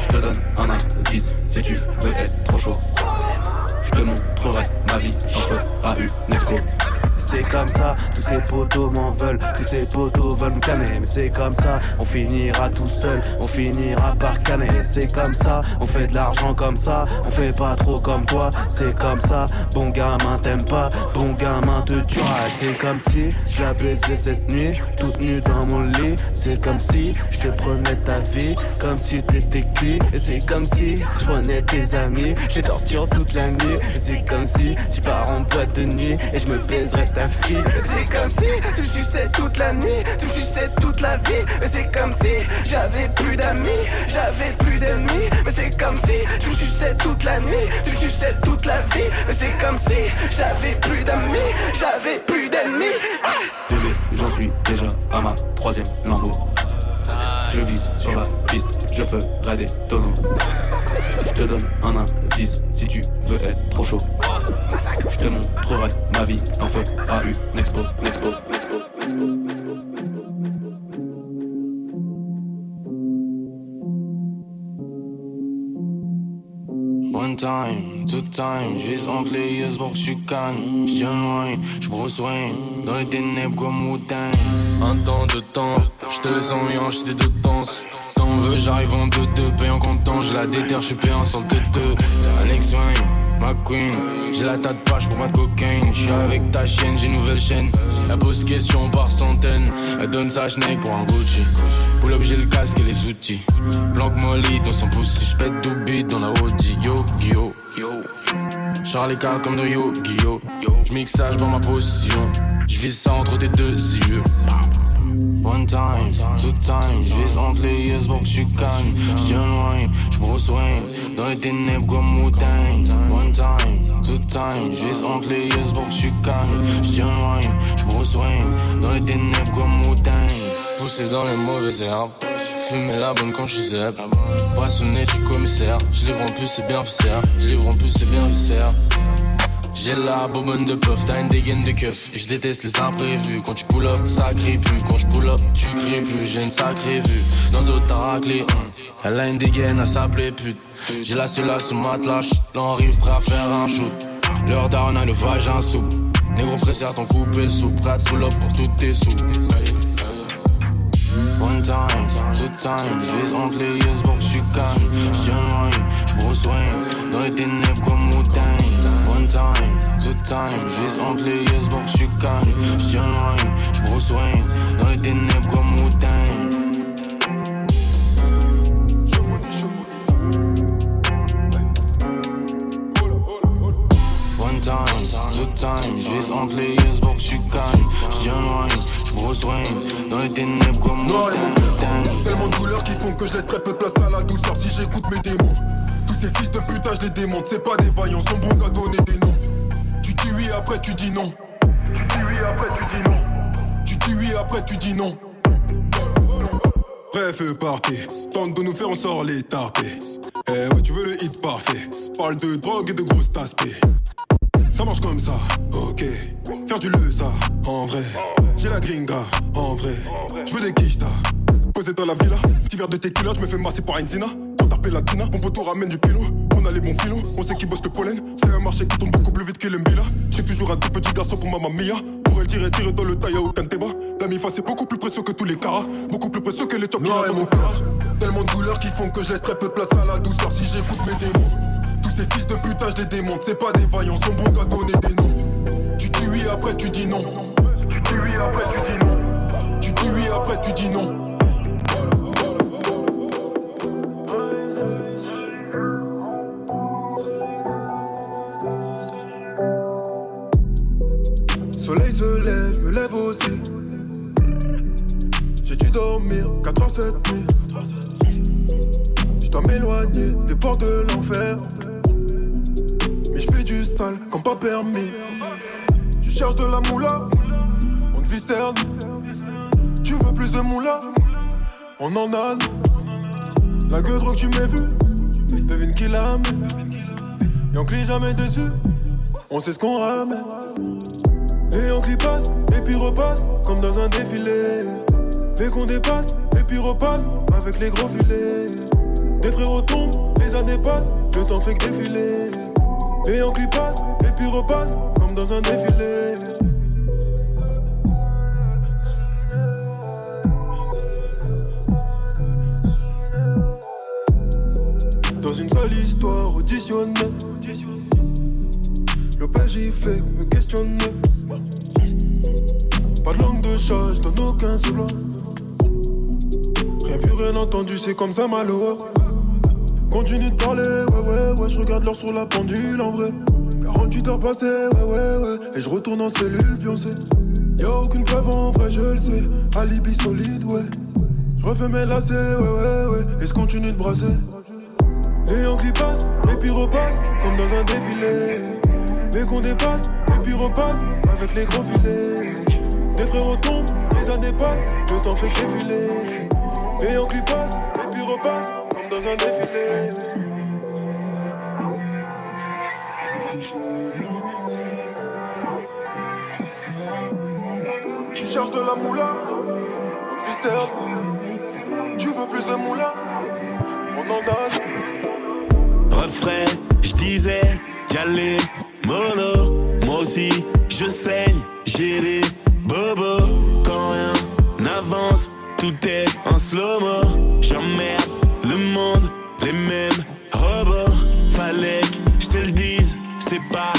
Je te donne un indice si tu veux être trop chaud. Je te montrerai ma vie, t'en feras une expo. C'est comme ça, tous ces potos m'en veulent, tous ces potos veulent me canner. Mais c'est comme ça, on finira tout seul, on finira par canner. C'est comme ça, on fait de l'argent comme ça, on fait pas trop comme toi. C'est comme ça, bon gamin t'aimes pas, bon gamin te tuera. C'est comme si je la baisais cette nuit, toute nue dans mon lit. C'est comme si je te prenais ta vie, comme si t'étais cuit. Et c'est comme si je prenais tes amis, je torture toute la nuit. Et c'est comme si tu pars en boîte de nuit et je me baiserais ta C'est comme si tu suçais toute la nuit, tu suçais toute la vie. Mais c'est comme si j'avais plus d'amis, j'avais plus d'ennemis. Mais c'est comme si tu me suçais toute la nuit, tu suçais toute la vie. Mais c'est comme si j'avais plus d'amis, j'avais plus d'ennemis. Bébé, j'en suis déjà à ma troisième lambeau. Je glisse sur la piste, je ferai des tonneaux. Je te donne un indice si tu veux être trop chaud. Montrerai ma vie, t'en feras une expo, expo, expo, expo. One time, two time, entre les yeux pour que je calme. J'tiens loin, j'brosse soin, dans les ténèbres comme Wu-Tang. Un temps de temps, j'te laisse en rien, j'étais de danse. T'en veux, j'arrive en 2-2, payant content, j'ai la déterre, j'suis payant sur le 2-2. Alex Wayne, ma queen, j'ai la tas de pages pour de cocaine. J'suis avec ta chaîne, j'ai nouvelle chaîne. La pose question par centaines, elle donne sa schneck pour un Gucci. Pour l'objet, le casque et les outils. Blanc molly dans son pouce, j'pète tout beat dans la Audi. Yo, yo, yo. Charles les cartes comme de yo, yo. J'mixe ça, j'prends ma position. J'vise ça entre tes deux yeux. One time, two time, j'vise entre les yes pour que j'suis calme. J'tiens loin, j'brousse soin, dans les ténèbres comme wu One time, two time, j'vise entre les yes pour que j'suis calme. J'tiens loin, j'brousse soin, dans les ténèbres comme wu Poussé dans les mauvais herbes. Fumer la bonne quand je suis zèbre. Brassonné du commissaire. Je livre en plus, c'est bien viscère. Je livre en plus, c'est bien viscère. J'ai la bobonne de puff, t'as une dégaine de keuf. Je déteste les imprévus. Quand tu pull up, ça crie plus. Quand je pull up, tu cries plus. J'ai une sacrée vue. Dans d'autres, t'as raclé un. Elle a une dégaine, elle s'appelait pute. J'ai la seule sous matelas. L'on arrive prêt à faire un shoot. L'heure down a le vagin sous. Négro pressé à ton couper le souffle. Prêt à pull up pour toutes tes sous. One time, two time, j'vise entre les yes, bon j'suis calme. J'tiens loin, j'brousse soin, dans les ténèbres comme One time, two time, entre les yes, bon j'suis calme. J'tiens loin, j'brousse soin, dans les ténèbres comme One time, two time, entre les yes, bon j'suis calme. J'tiens loin, dans les ténèbres comme moi. Tellement de couleurs qui font que je laisse très peu de place à la douceur si j'écoute mes démons. Ces fils de putain, je les démonte, c'est pas des vaillants, sont bons qu'à donner des noms. Tu dis oui, après tu dis non. Tu dis oui, après tu dis non. Tu dis oui, après tu dis non. Bref, partez, tente de nous faire, on sort les tarpés. Eh ouais, tu veux le hit parfait. Parle de drogue et de grosses taspées. Ça marche comme ça, ok. Faire du le ça, en vrai. J'ai la gringa, en vrai. Je veux des quichtas. Posé dans la villa, petit verre de tequila, je me fais masser par une. Quand t'appelles la tina, mon poteau ramène du pilon. On a les bons filons, on sait qui bosse le pollen. C'est un marché qui tombe beaucoup plus vite que l'embila. J'ai toujours un tout petit garçon pour ma mia. Pour elle tirer, tirer dans le taille à aucun débat. La mifa c'est beaucoup plus précieux que tous les caras. Beaucoup plus précieux que les top dans mon courage. Tellement de couleurs qui font que je laisse très peu de place à la douceur si j'écoute mes démons. Tous ces fils de putain, je les démonte. C'est pas des vaillants, sont bons qu'à donner des noms. Tu dis oui, après tu dis non. Tu dis oui, après tu dis non. Tu dis oui, après tu dis non. Se lève, je me lève aussi. J'ai dû dormir 4 heures cette. Je dois m'éloigner des portes de l'enfer. Mais je fais du sale comme pas permis. Tu cherches de la moula, on te cerne. Tu veux plus de moula, on en a. La gueule que tu m'as vu, devine qui l'a Et on clie jamais dessus, on sait ce qu'on ramène. Et on clie passe, et puis repasse, comme dans un défilé. Et qu'on dépasse, et puis repasse, avec les gros filets. Des frères tombent, les années passent, le temps fait que défiler. Et on clie passe, et puis repasse, comme dans un défilé. Dans une seule histoire auditionnée. PJ fait me questionner. Pas de langue de chat, je donne aucun solo. Rien vu, rien entendu, c'est comme ça malheureux. Continue de parler, ouais, ouais, ouais, je regarde l'heure sur la pendule en vrai. 48 heures passées, ouais, ouais, ouais, et je retourne en cellule, Beyoncé. Y'a aucune preuve en vrai, je le sais. Alibi solide, ouais. Je refais mes lacets, ouais, ouais, ouais, et je continue de brasser. Et on passe, et puis repasse, comme dans un défilé. Et qu'on dépasse, et puis repasse, avec les gros filets. Des frères tombent, les années passent, le temps fait défiler. Et on passe, et puis repasse, comme dans un défilé. Tu cherches de la moula, cerne. Tu veux plus de moula, on en donne. Refrain, je disais d'y aller mollo. Moi aussi, je saigne, j'ai des bobos. Quand rien n'avance, tout est en slow-mo. J'emmerde le monde, les mêmes robots. Fallait que je te le dise, c'est pas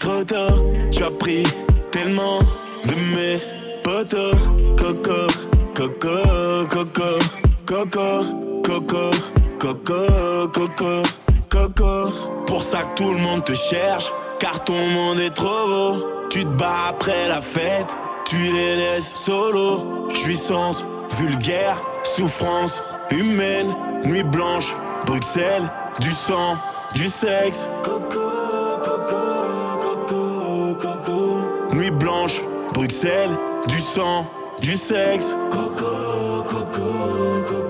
trop tôt. Tu as pris tellement de mes potos. Coco, coco, coco, coco, coco, coco, coco, coco. Pour ça que tout le monde te cherche, car ton monde est trop beau. Tu te bats après la fête, tu les laisses solo. Jouissance, vulgaire, souffrance humaine, nuit blanche, Bruxelles, du sang, du sexe. Coco, coco, coco, coco. Nuit blanche, Bruxelles, du sang, du sexe. Coco, coco, coco,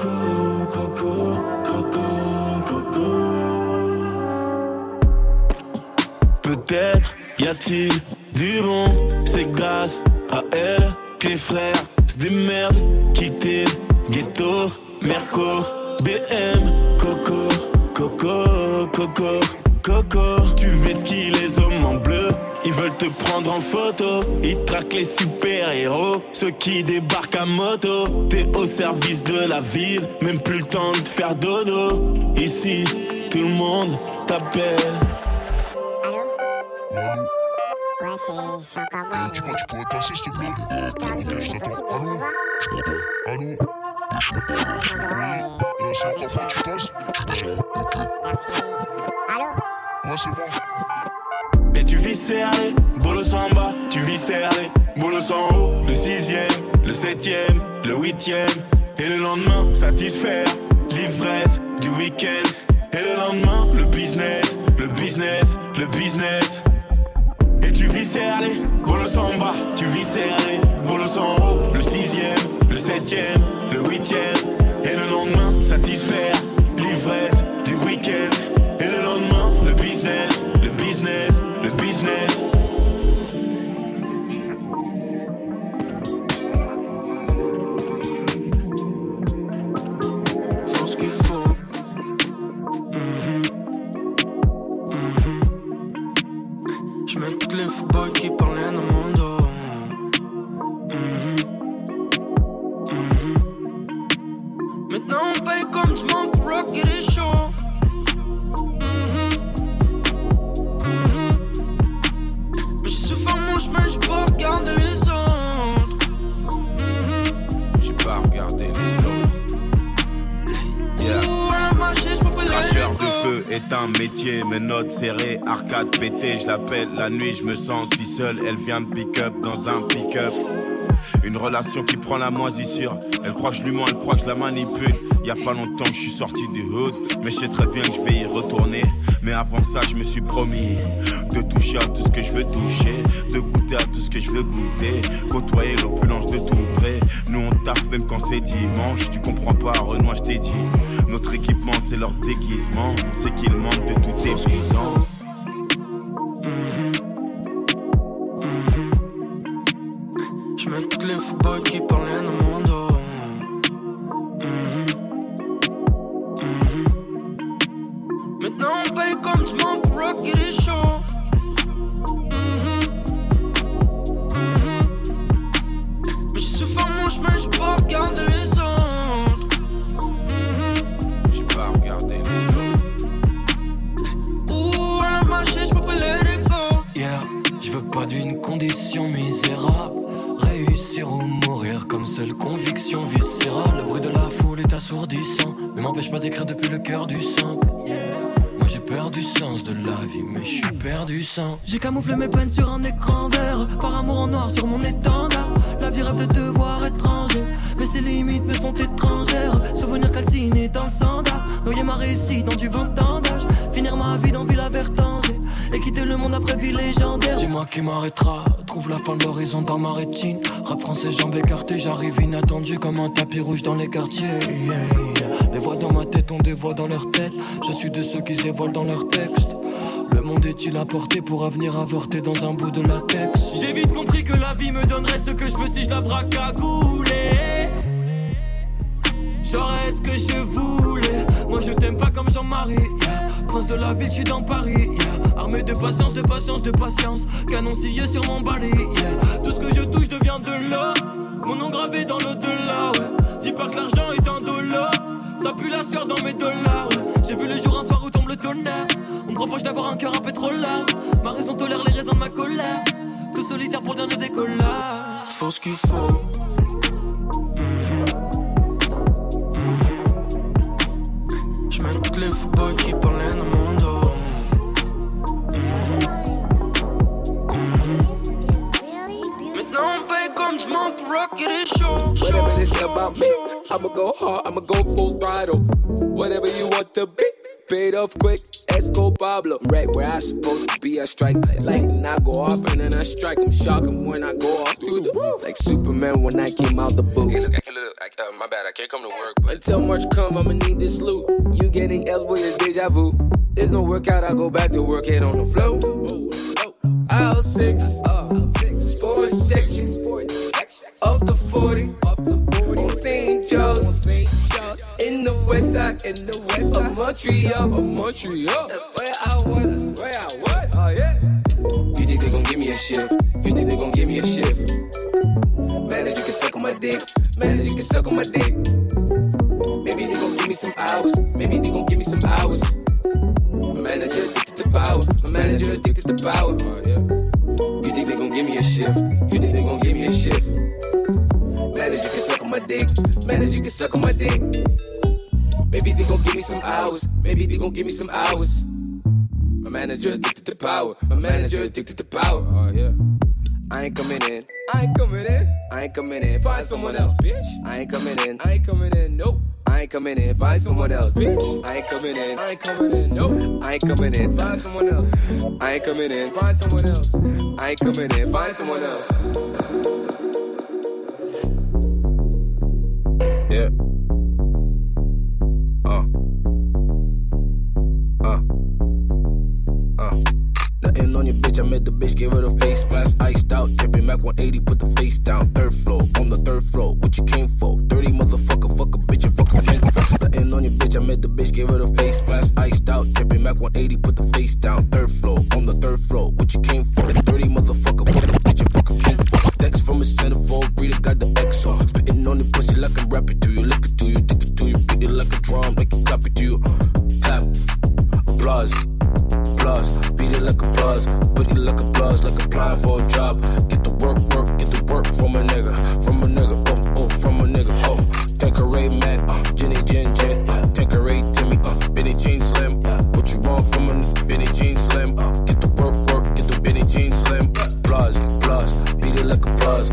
Peut-être y a-t-il du bon, c'est grâce à elle que les frères se démerdent, quitter ghetto, Merco, BM, Coco, Coco, Coco, Coco. Tu ce qui les hommes en bleu. Ils veulent te prendre en photo, ils traquent les super-héros, ceux qui débarquent à moto. T'es au service de la ville, même plus le temps de faire dodo. Ici, tout le monde t'appelle. Allô Ouais, c'est encore moi. tu, tu pourrais passer, s'il te plaît Ok, je t'attends. Allô Je m'entends. Allô Je m'entends. Euh, c'est encore fort, tu passes Je descends. Ok. Merci. Allô Ouais, c'est bon. Et tu vis serré, bolos en bas, tu vis serré, bolos en haut, le sixième, le septième, le huitième, et le lendemain, satisfaire, l'ivresse du week-end, et le lendemain, le business, le business, le business. Et tu vis serré, bolos en bas, tu vis serré, bolos en haut, le sixième, le septième, le huitième, et le lendemain, satisfaire, la nuit, je me sens si seul, elle vient me pick up dans un pick-up. Une relation qui prend la moisissure, elle croit que je lui mens, elle croit que je la manipule. Y a pas longtemps que je suis sorti du hood, mais je sais très bien que je vais y retourner. Mais avant ça, je me suis promis de toucher à tout ce que je veux toucher, de goûter à tout ce que je veux goûter, côtoyer l'opulence de tout près. Nous on taffe même quand c'est dimanche, tu comprends pas, Renoir, je t'ai dit. Notre équipement c'est leur déguisement, sait qu'il manque de toute évidence. Les quartiers. Les voix dans ma tête ont des voix dans leur tête. Je suis de ceux qui se dévoilent dans leurs textes. Le monde est-il apporté pour avenir avorté dans un bout de latex? J'ai vite compris que la vie me donnerait ce que je veux si je la braque à gouler. J'aurais ce que je voulais? Moi je t'aime pas comme Jean-Marie. Prince de la ville, je suis dans Paris. Armé de patience, de patience, de patience. Canon scié sur mon balai. Tout ce que je touche devient de l'or. Mon nom gravé dans l'au-delà. Ouais. Ça pue la sueur dans mes dollars. J'ai vu le jour un soir où tombe le tonnerre. On me reproche d'avoir un cœur un peu trop large. Ma raison tolère les raisons de ma colère. Tout solitaire pour le dernier décollage. Faut ce qu'il faut. Strike like lightning. I go off and then I strike. I'm shocking when I go off through the roof. Like Superman when I came out the booth. Hey, look, I can't, look, I, uh, my bad, I can't come to work. But Until March come, I'ma need this loot. You getting else, boy, it's deja vu. There's no workout, I go back to work, head on the floor. Aisle six, uh, sports section, off the 40, on St. Charles, in the west side, in the west side of Montreal, of Montreal. That's where I was, that's where I was. A shift? You think they gon' give me a shift? Manager you can suck on my dick. Manager you can suck on my dick. Maybe they gon' give me some hours. Maybe they gon' give me some hours. My manager addicted to power. My manager addicted to power. You think they gon' give me a shift? You think they gon' give me a shift? Manager you can suck on my dick. Manager you can suck on my dick. Maybe they gon' give me some hours. Maybe they gon' give me some hours. Manager addicted to power. My manager addicted to power. Oh yeah. I ain't coming in. I ain't coming in. I ain't coming in. Find someone else, bitch. I ain't coming in. I ain't coming in. Nope. I ain't coming in. Find someone else, bitch. I ain't coming in. I ain't coming in. Nope. I ain't coming in. Find someone else. I ain't coming in. Find someone else. I ain't coming in. Find someone else. Yeah. I made the bitch give her the face mask. Iced out, dripping Mac 180, put the face down. Third floor, on the third floor, what you came for? Dirty motherfucker, fuck a bitch and fuck a drink. Nothing on your bitch, I made the bitch give her the face mask. Iced out, dripping Mac 180, put the face down. Third floor, on the third floor, what you came for? Dirty motherfucker, fuck a bitch and fuck a drink. Text from a centerfold, breeder got the X on. Spitting on the pussy like I'm rapping to you. Look it to you, dick it to you, beat it like a drum, make it copy to you. Uh, clap, applause, applause, beat it like a buzz, put it like a buzz, like applying for a job. Get the work, work, get the work from a nigga, from a nigga, oh, oh, from a nigga, oh. Tanqueray Mac, uh, Jenny Jen Jen, uh, Tanqueray Timmy, uh, Benny Jean Slim, uh, what you want from a Benny Jean Slim, uh, get the work, work, get the Benny Jean Slim, applause, applause, beat it like a buzz,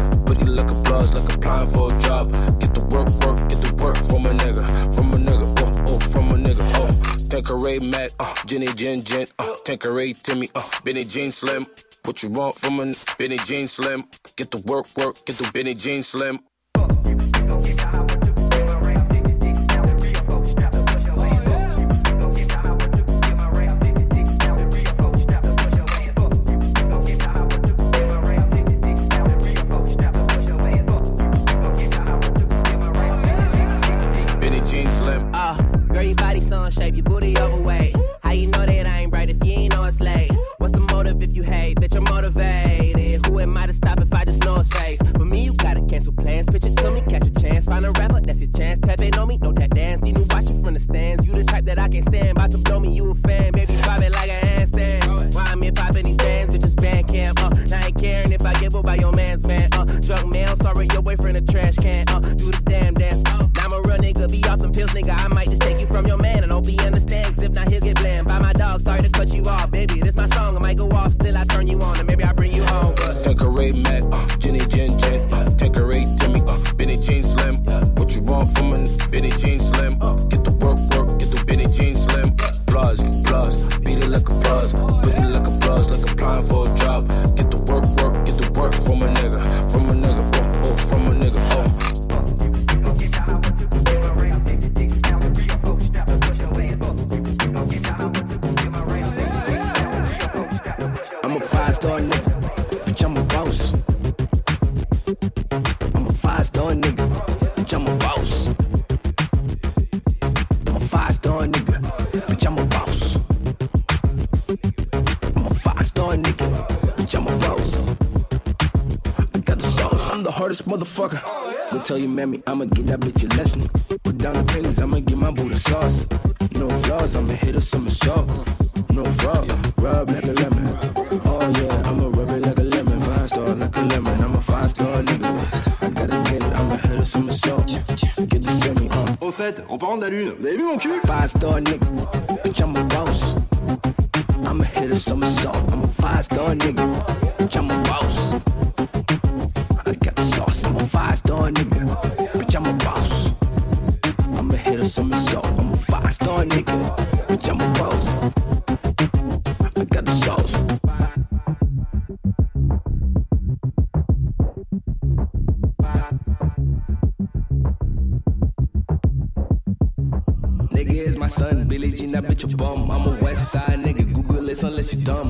Tanqueray Mac, uh, Jenny Jen Jen, uh, Tanqueray Timmy, uh, Benny Jean Slim. What you want from a Benny Jean Slim? Get the work, work, get the Benny Jean Slim. Slim. Uh, shape, your booty Find a rapper, that's your chance. Tap it on me, no tap dance. See me watching from the stands. You the type that I can stand. About to blow me, you a fan. Baby, pop it like a handstand. Why I'm here popping these bands? Bitches band camp. Uh, I ain't caring if I give up by your man's man. Uh, drunk mail, sorry, your boyfriend a trash can. Uh, do the motherfucker. Go tell your mammy, I'ma get that bitch a lesson. Put down the pennies, I'ma get my booty sauce. No flaws, I'ma hit her some salt. No fraud, rub like a lemon. Oh yeah, I'ma rub it like a lemon. Five star like a lemon. I'm a five star nigga. I gotta get it, I'ma hit her some salt. Get the semi, uh. Au fait, en parlant de la lune, vous avez vu mon cul Five star nigga, bitch, I'm a boss. I'ma hit her some salt. You dumb.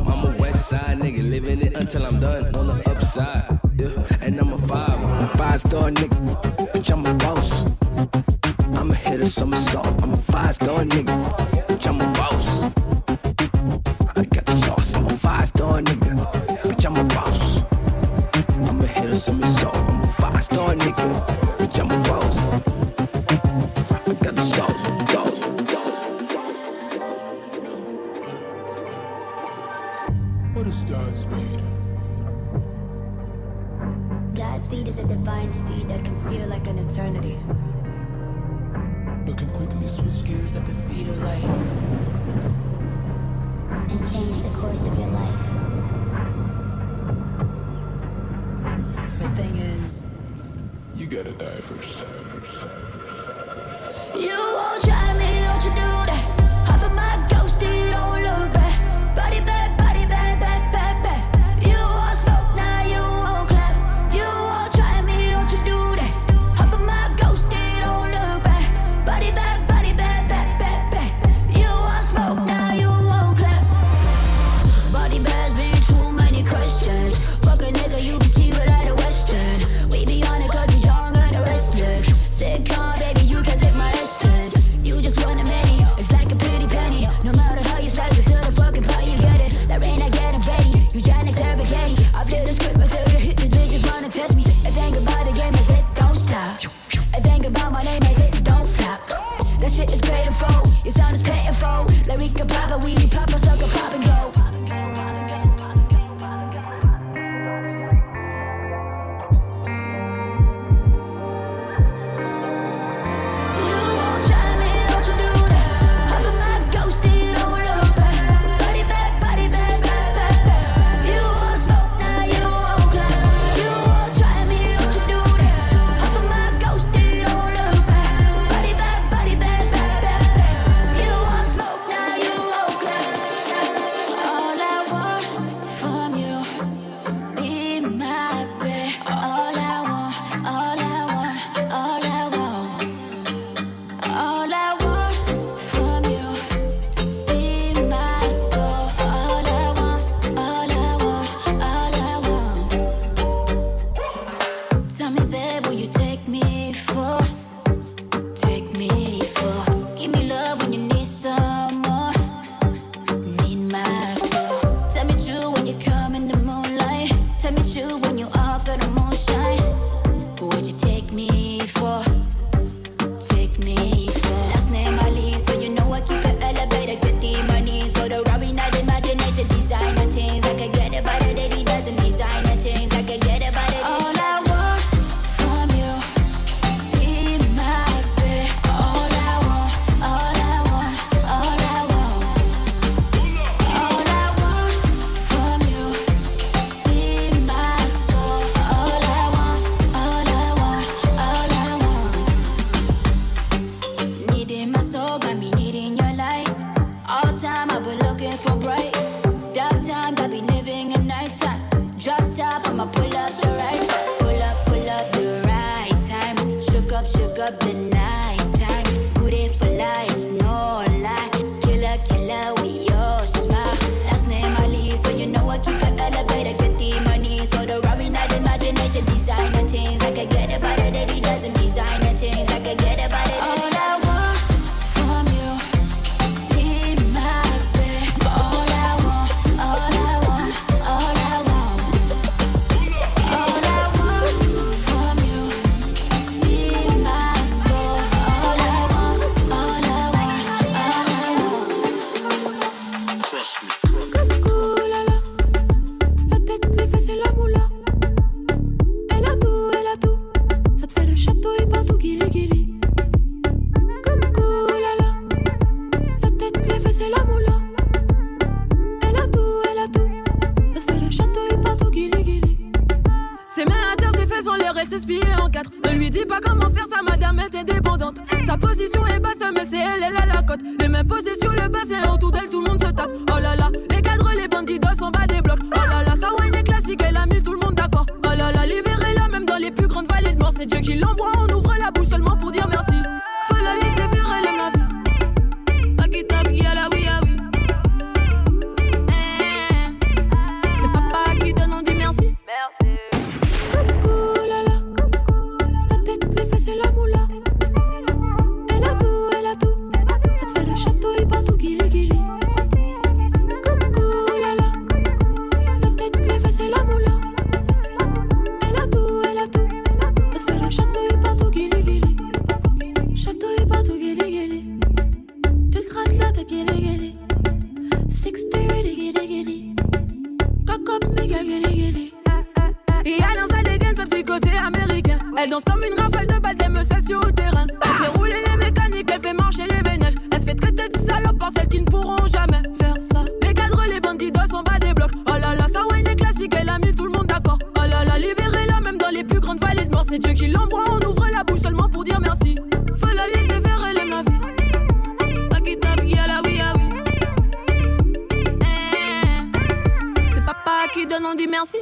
Donne, on dit merci.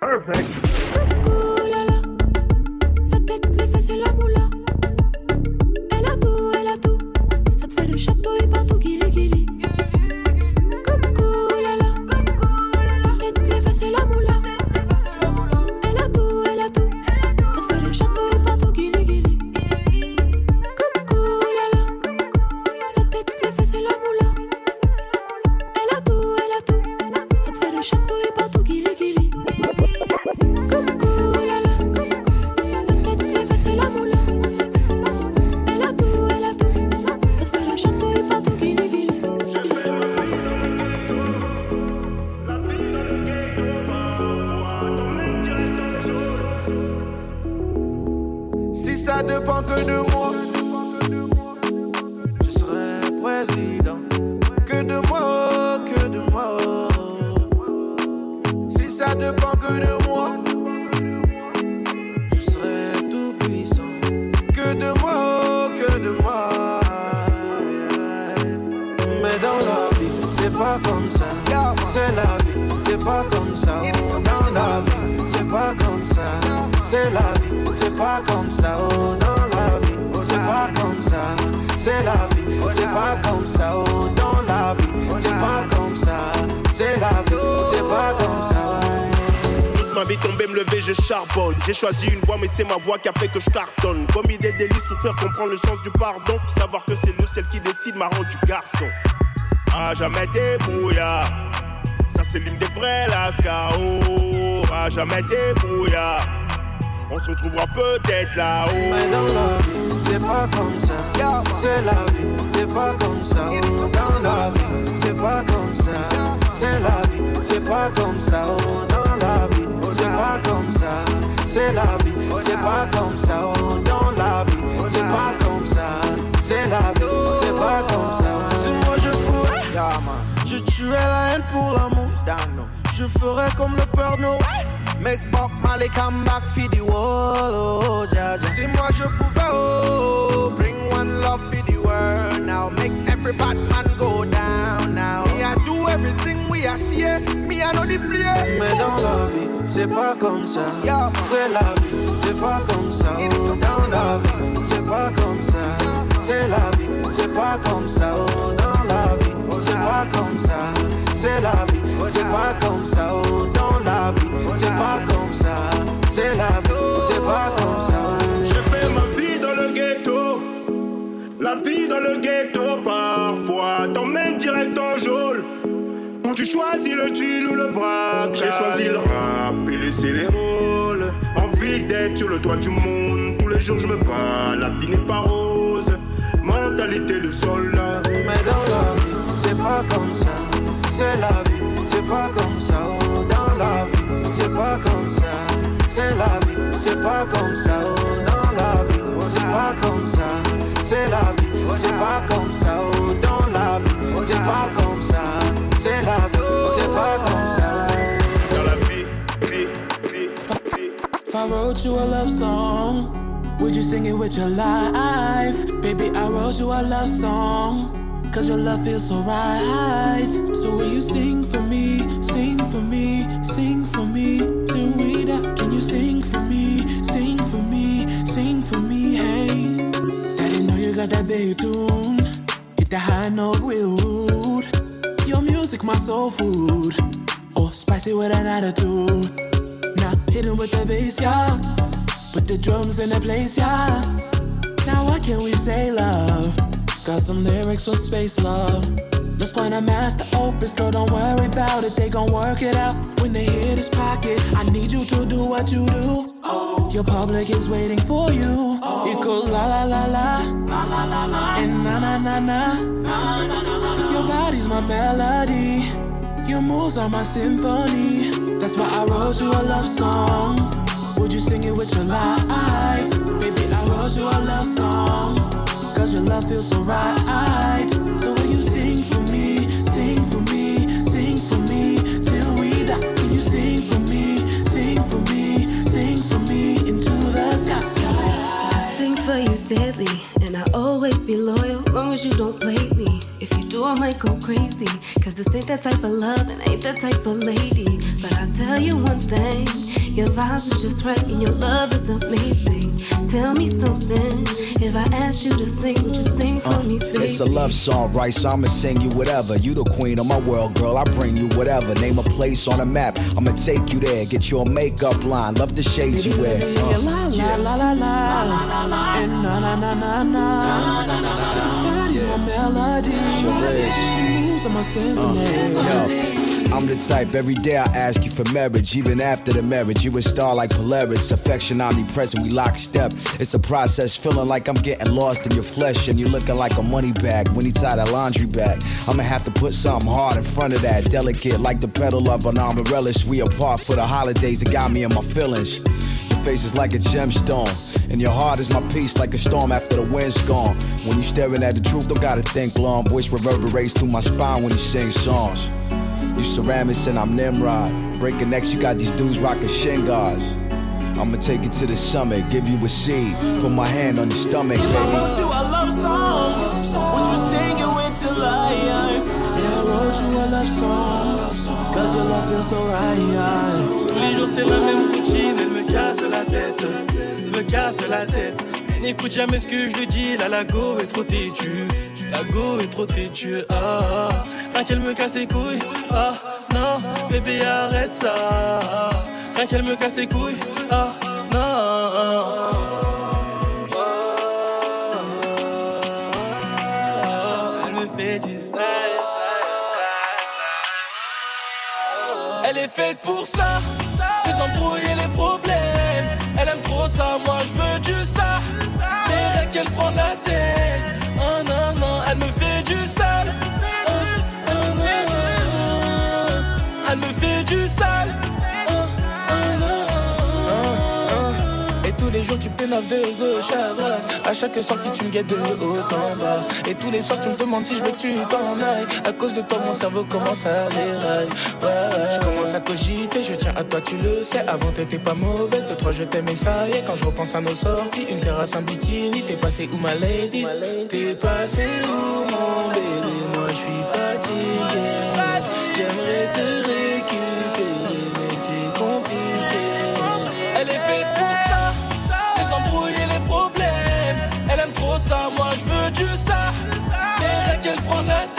Coucou, la la. La tête, les fesses et la moula. J'ai choisi une voie, mais c'est ma voix qui a fait que je cartonne. Comme idée délit, souffrir, comprendre le sens du pardon. Savoir que c'est le ciel qui décide m'a rendu garçon. À jamais des brouillards. Ça, c'est l'une des vrais lascars. À jamais des brouillards. On se retrouvera peut-être là-haut. Mais dans la vie, c'est pas comme ça. C'est la vie, c'est pas comme ça. Oh, dans la vie, c'est pas comme ça. C'est la vie, c'est pas comme ça. Oh, dans la vie, c'est pas comme ça. C'est la vie, c'est pas comme ça. Oh, dans la vie, c'est pas comme ça. C'est la vie, c'est pas comme ça. Si moi je pouvais, je tuerais la haine pour l'amour. Je ferais comme le Père Noël. Make Bob Marley come back for the world, oh, Jaja. Si moi je pouvais, oh, bring one love for the world now. Make every bad man go down now. Me, I do everything Mais dans la vie, c'est pas comme ça. C'est la vie, c'est pas comme ça. Oh, dans la vie, c'est pas comme ça. C'est la vie, c'est pas comme ça. Oh, dans la vie, c'est pas comme ça. C'est la vie, c'est pas comme ça. Oh, dans la vie, c'est pas comme ça. C'est la vie, c'est pas comme ça. J'ai fait ma vie dans le ghetto. La vie dans le ghetto, parfois t'emmène direct en tu choisis le deal ou le braque, j'ai choisi le rap et les rôles. Envie d'être sur le toit du monde. Tous les jours je me bats, la vie n'est pas rose. Mentalité de soldat. Mais dans la vie, c'est pas comme ça. C'est la vie, c'est pas comme ça. Oh, dans la vie, c'est pas comme ça. C'est la vie, c'est pas comme ça. Oh, dans la vie, c'est pas comme ça. C'est la vie, c'est pas comme ça. Oh, dans la vie, c'est pas comme ça. C'est la vie, I wrote you a love song, would you sing it with your life? Baby, I wrote you a love song. Cause your love feels so right. So will you sing for me, sing for me, sing for me? Till we can you sing for me, sing for me, sing for me? Hey, Daddy know you got that bass tune. Hit the high note rude. Your music, my soul food. Oh, spicy with an attitude. Now hit him with the bass, yeah. Put the drums in the place, yeah. Now what can we say, love? Got some lyrics for space, love. Let's plan a master opus, girl. Don't worry about it. They gon' work it out when they hit this pocket. I need you to do what you do. Oh, Your public is waiting for you. Oh. It goes la la la la, la la la la, and na na na na, na na na na. Your body's my melody. Your moves are my symphony. That's why I wrote you a love song. Would you sing it with your life? Baby, I wrote you a love song. Cause your love feels so right. So will you sing for me, sing for me, sing for me till we die? Can you sing for me, sing for me, sing for me into the sky? I sing for you I always be loyal, long as you don't play me. If you do, I might go crazy. Cause this ain't that type of love, and ain't that type of lady. But I'll tell you one thing, your vibes are just right, and your love is amazing. Tell me something, if I asked you to sing, would you sing for me, baby? It's a love song, right? So I'ma sing you whatever. You the queen of my world, girl. I bring you whatever. Name a place on a map. I'ma take you there. Get your makeup line. Love the shades you wear. Uh, La la la la la la and na na na na na. Your body's my melody. Sure is. Moves are my symphony. I'm the type every day I ask you for marriage, even after the marriage. You a star like Polaris, affection omnipresent, we lock step. It's a process, feeling like I'm getting lost in your flesh, and you're looking like a money bag when you tie that laundry bag. I'ma have to put something hard in front of that, delicate like the petal of an amaryllis. We apart for the holidays, it got me in my feelings. Your face is like a gemstone, and your heart is my peace like a storm after the wind's gone. When you staring at the truth, don't gotta think long. Voice reverberates through my spine when you sing songs. You ceramics and I'm Nimrod. Breaking necks, you got these dudes rocking shin guards. I'ma take you to the summit, give you a seed, put my hand on your stomach, If I wrote you a love song, would you sing it with your life? Yeah, I wrote you a love song, cause your love feels so right. Tous les jours c'est la même routine, elle me casse la tête, me casse la tête. N'écoute jamais ce que je lui dis, la go est trop têtue, la go est trop têtue. Ah, ah. rien qu'elle me casse les couilles, ah non, bébé arrête ça. Rien qu'elle me casse les couilles, ah non. Elle est faite pour ça, les embrouilles les problèmes. Elle aime trop ça, moi je veux du ça. Qu'elle prend la tête. Oh non, non, elle me fait du sale. Oh, oh, non, non. Elle me fait du sale. Les jours tu pénaves de gauche à droite À chaque sortie tu me guettes de haut en bas. Et tous les soirs tu me demandes si je veux que tu t'en ailles. À cause de toi mon cerveau commence à dérailler. Ouais Je commence à cogiter, je tiens à toi tu le sais. Avant t'étais pas mauvaise, de trois je t'aimais ça y est. Quand je repense à nos sorties, une terrasse, un bikini. T'es passé où ma lady? T'es passé où mon bébé? Moi je suis fatigué. J'aimerais te récupérer qu'elle prend la.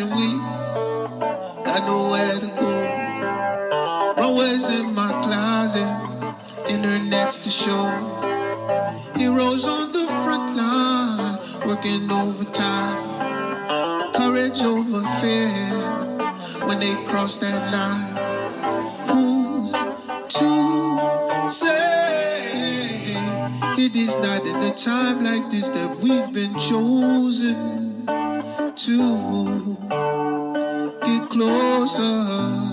We Got nowhere to go. Always in my closet, internet's to show. Heroes on the front line, working overtime. Courage over fear when they cross that line. Who's to say it is not in a time like this that we've been chosen? To get closer